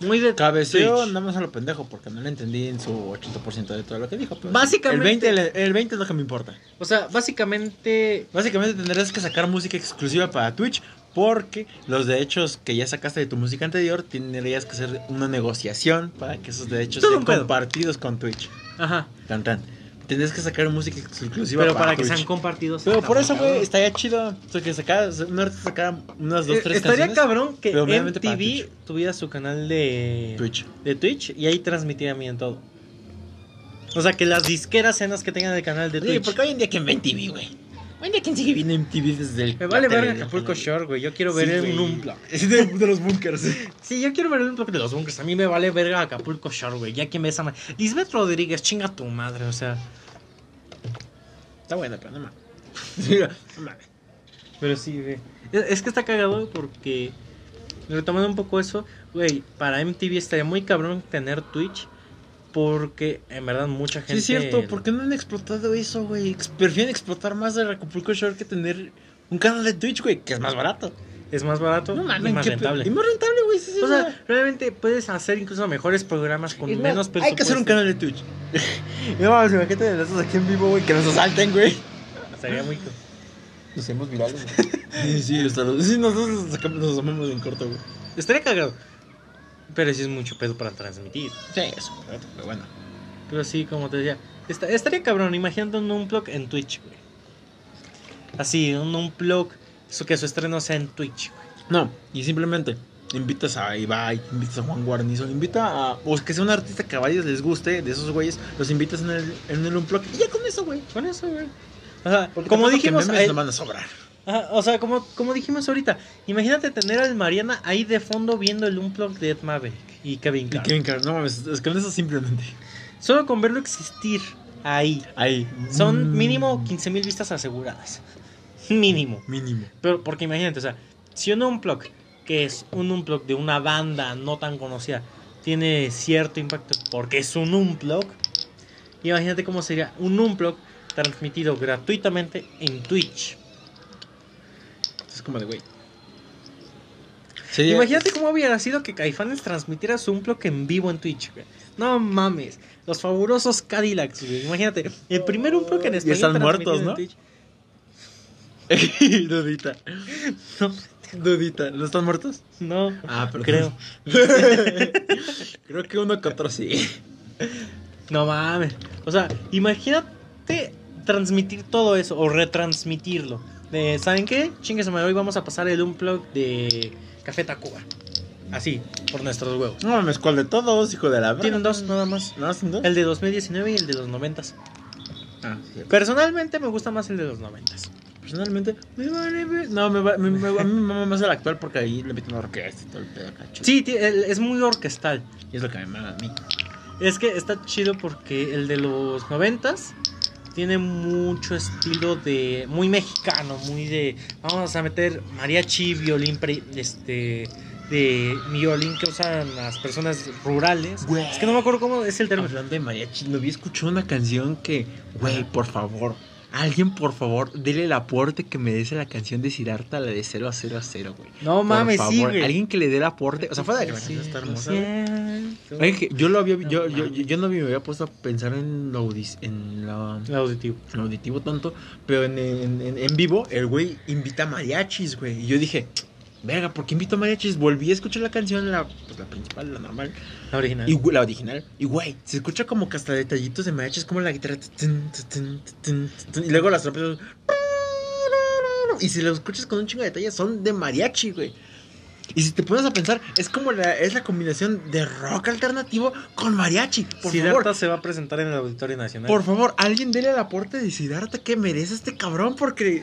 Muy de Cabeceo nada más a lo pendejo porque no le entendí en su 80% de todo lo que dijo. pero Básicamente- El 20, el, el 20 es lo que me importa. O sea, básicamente Básicamente tendrás que sacar música exclusiva para Twitch porque los derechos que ya sacaste de tu música anterior tendrías que hacer una negociación para que esos derechos Todo sean compartidos con Twitch. Ajá. Tan tan. Tendrías que sacar música exclusiva Pero para que Twitch. sean compartidos. Pero por eso, güey, estaría chido. O sea, que sacara, un artista sacara unas dos, Eh, tres Estaría canciones. cabrón que MTV tuviera su canal de Twitch. de Twitch y ahí transmitiría bien todo. O sea, que las disqueras sean las que tengan el canal de Sí, Twitch. porque hoy en día ¿quién ve MTV, güey? Día ¿quién sigue viendo MTV desde el... Me vale ver Acapulco Shore, güey. Yo quiero ver Sí, un güey. unplug. Es de, de los bunkers. Sí, yo quiero ver un unplug de los bunkers. A mí me vale ver Acapulco Shore, güey. Ya que me esa madre. Lisbeth Rodríguez, chinga tu madre, o sea. Está buena, pero no mames. Pero sí, güey. Es, es que está cagado porque. Retomando un poco eso, güey. Para MTV estaría muy cabrón tener Twitch. Porque en verdad mucha gente. Sí, es cierto. ¿Por qué no han explotado eso, güey? Prefieren explotar más de Acapulco Shore que tener un canal de Twitch, güey, que es más barato. Es más barato y más rentable. Y más rentable, güey. Sí, sí, O sea, realmente puedes hacer incluso mejores programas con es menos presupuesto. Hay que hacer un canal de Twitch. no mames, imagínate de esos aquí en vivo, güey, que nos asalten, güey. Sería muy cool. Nos hacemos virales, güey. sí, sí, sí, nosotros nos sacamos- nos asomamos en corto, güey. Estaría cagado. Pero sí es mucho pedo para transmitir. Sí, eso, pero pero bueno. Pero sí, como te decía, esta- estaría cabrón. Imagínate un unplug en Twitch, güey. Así, un unplug eso que su estreno sea en Twitch, güey. No, y simplemente invitas a Ibai, invitas a Juan Guarnizo, invita a. O que sea un artista que a varios les guste, de esos güeyes, los invitas en el, en el Unplug. Y ya con eso, güey. Con eso, güey. O sea, como dijimos, memes no van a sobrar. Ajá, o sea, como, como dijimos ahorita, imagínate tener al Mariana ahí de fondo viendo el unplug de Ed Maverick y Kevin Y Carr. Kevin Carr, no mames, es con eso simplemente. Solo con verlo existir ahí. Ahí. Son Mm, mínimo 15 mil vistas aseguradas. Mínimo. Mínimo. Pero porque imagínate, o sea, si un unplug, que es un unplug de una banda no tan conocida, tiene cierto impacto porque es un unplug, imagínate cómo sería un unplug transmitido gratuitamente en Twitch. Es como de güey. Sería- Imagínate cómo hubiera sido que Caifanes transmitiera su unplug en vivo en Twitch, güey. No mames, los fabulosos Cadillacs, güey. Imagínate, el primer unplug en Y español están transmitido muertos, ¿no? Dudita. No, Dudita. ¿No están muertos? no, Ah, pero creo. Creo que uno que otro sí. No mames. O sea, imagínate transmitir todo eso o retransmitirlo. De, ¿Saben qué? Chingues, hoy vamos a pasar el unplug de Café Tacuba. Así, por nuestros huevos. No mames, ¿cuál de todos, hijo de la verga? Tienen dos nada más. ¿No hacen dos? El de 2019 y el de los 90. Ah, sí. Personalmente me gusta más el de los 90. Personalmente, me vale, No, me va, me, me- a mí me mama más el actual porque ahí le meten una orquesta y todo el pedo acá. chido. Sí, es muy orquestal. Y es lo que me mama a mí. Es que está chido porque el de los 90 tiene mucho estilo de muy mexicano, muy de vamos a meter mariachi, violín pre- este de violín que usan las personas rurales. Es que no me acuerdo cómo es el término. Hablando de mariachi, no había escuchado una canción que, güey, por favor, alguien por favor, dele el aporte que merece la canción de Siddhartha, la de 0 a 0 a 0, güey. No Por mames, favor, sí, güey. alguien que le dé el aporte, o sea, fuera de que la canción está hermosa. güey. que yo lo había, No yo, yo, mames. yo no me había puesto a pensar en lo, en la- El auditivo. en lo auditivo tanto, pero en, en, en- en vivo el güey invita mariachis, güey. Y yo dije, verga, ¿por qué invito mariachis? Volví a escuchar la canción, la, pues, la principal, la normal. La original. Y la original. Y güey, se escucha como que hasta detallitos de mariachis, como la guitarra. tun, tun, tun, tun, tun, Y luego las trompetas. Y si lo escuchas con un chingo de detalles, son de mariachi, güey. Y si te pones a pensar, es como la, es la combinación de rock alternativo con mariachi. Por Siddhartha favor, se va a presentar en el Auditorio Nacional. por favor, alguien dele el aporte de Siddhartha que merece este cabrón porque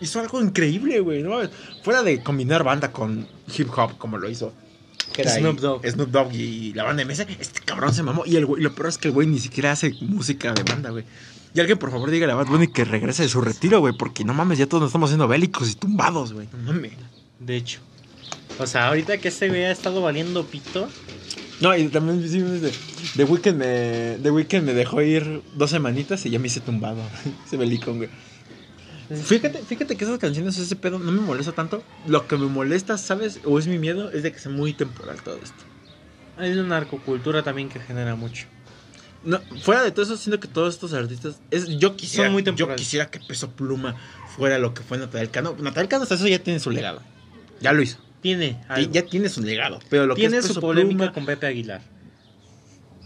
hizo algo increíble, güey. ¿no? Fuera de combinar banda con hip hop como lo hizo. Snoop Dogg. Snoop Dogg y la banda de mesa. Este cabrón se mamó. Y el güey, lo peor es que el güey ni siquiera hace música de banda, güey. Y alguien, por favor, diga a Bad Bunny que regrese de su retiro, güey. Porque no mames, ya todos nos estamos haciendo bélicos y tumbados, güey. No mames. De hecho. O sea, ahorita que este güey ha estado valiendo pito. No, y también sí, de, The Weeknd me, The Weeknd me dejó ir dos semanitas y ya me hice tumbado. Ese belicón, güey. Fíjate, fíjate que esas canciones, ese pedo, no me molesta tanto. Lo que me molesta, ¿sabes? O es mi miedo, es de que sea muy temporal todo esto. Hay una narcocultura también que genera mucho. No, fuera de todo eso, siento que todos estos artistas. Es, yo quisiera, muy yo quisiera que Peso Pluma fuera lo que fue Natal Cano. Natal Cano hasta eso ya tiene su legado. Ya lo hizo. Tiene algo. ya tiene su legado. Pero lo Tiene que es su Peso polémica Pluma, con Pepe Aguilar.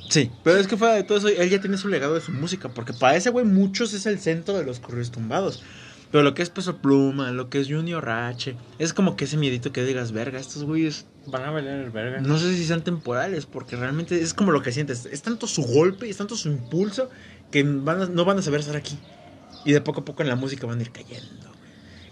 Sí, pero es que fuera de todo eso, él ya tiene su legado de su música, porque para ese güey muchos es el centro de los corridos tumbados. Pero lo que es Peso Pluma, lo que es Junior H, es como que ese miedito que digas, verga, estos güeyes Van a valer el verga. no sé si sean temporales, porque realmente es como lo que sientes. Es tanto su golpe, es tanto su impulso, que van a- no van a saber estar aquí. Y de poco a poco en la música van a ir cayendo.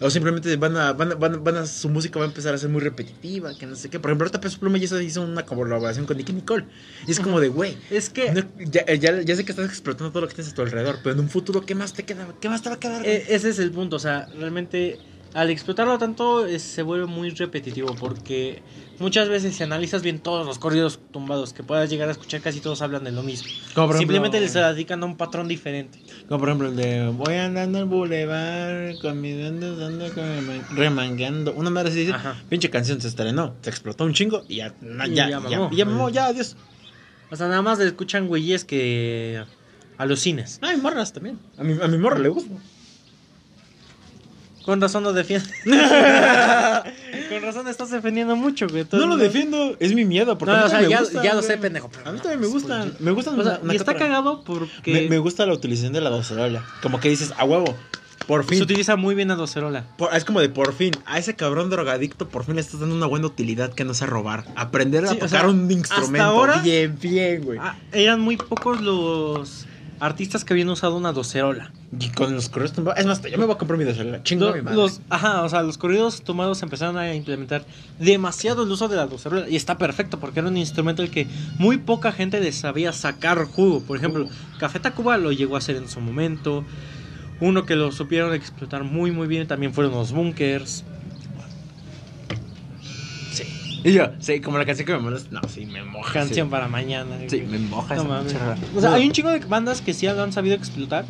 O simplemente van a, van a, van a- van a- su música va a empezar a ser muy repetitiva, que no sé qué. Por ejemplo, ahorita Peso Pluma ya hizo- una colaboración con Nicky Nicole. Y es como de, güey, Es que no- ya, ya, ya sé que estás explotando todo lo que tienes a tu alrededor, pero en un futuro, ¿qué más te queda? ¿Qué más te va a quedar? güey? eh, ese es el punto. O sea, realmente al explotarlo tanto eh, se vuelve muy repetitivo. Porque muchas veces, si analizas bien todos los corridos tumbados que puedas llegar a escuchar, casi todos hablan de lo mismo. Como por ejemplo- Simplemente les dedican a un patrón diferente. Como por ejemplo el de voy andando al bulevar con mis dando reman- remangando. Una madre así dice, Ajá. pinche canción se estrenó, se explotó un chingo y ya, na- Y ya, ya ya, mamó. ya, mamó, ya, adiós. O sea, nada más le escuchan güeyes que alucines. Ay, morras también. A mi, a mi morra le gusta. Con razón lo defiendes. Con razón estás defendiendo mucho, güey. Todo No lo defiendo, es mi miedo. Porque No, a mí o sea, me ya, lo sé, pendejo. A mí también me gustan. pues, Me gustan O sea, una- una y está cagado porque Me, me gusta la utilización de la docerola. Como que dices, a huevo, por se fin. utiliza muy bien a docerola. Por- es como de por fin, a ese cabrón drogadicto por fin le estás dando una buena utilidad que no sea robar. Aprender a Sí, o tocar sea, un hasta instrumento ahora- bien, bien, güey. Ah, eran muy pocos los artistas que habían usado una docerola. Y con los correos tumbados. Es más, yo me voy a comprar mi docerola. Chingo mi madre. los, ajá, o sea, los corridos tomados empezaron a implementar demasiado el uso de la docerola. Y está perfecto porque era un instrumento el que muy poca gente le sabía sacar jugo. Por ejemplo, Café Tacuba lo llegó a hacer en su momento. Uno que lo supieron explotar muy muy bien también fueron los bunkers. Y yo, sí, como la canción que me molesta. No, sí, me moja. Canción sí. para mañana. Sí, me moja No esa mames. O sea, hay un chingo de bandas que sí lo han sabido explotar.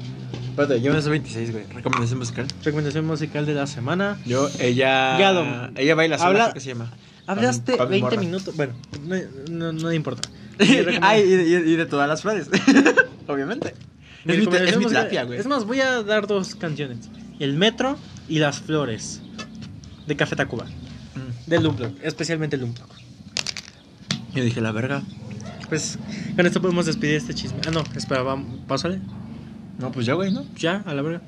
Espérate, yo me sé 26, güey. Recomendación musical. Recomendación musical de la semana. Yo, ella. Ya lo- Ella baila sola, Habla- se llama. Hablaste Pa' mi 20 morra. minutos. Bueno, no, no, no importa. Ay, y, y- y de todas las flores. Obviamente. Es mi, te- recomendación es mi musical- terapia, güey. Es más, voy a dar dos canciones: El Metro y Las Flores. De Café Tacuba. Del Lumplog. Especialmente el Lumplog. Yo dije, la verga. Pues con esto podemos despedir este chisme. Ah, no, espera, vamos, pásale. No, pues ya, güey, ¿no? Ya, a la verga.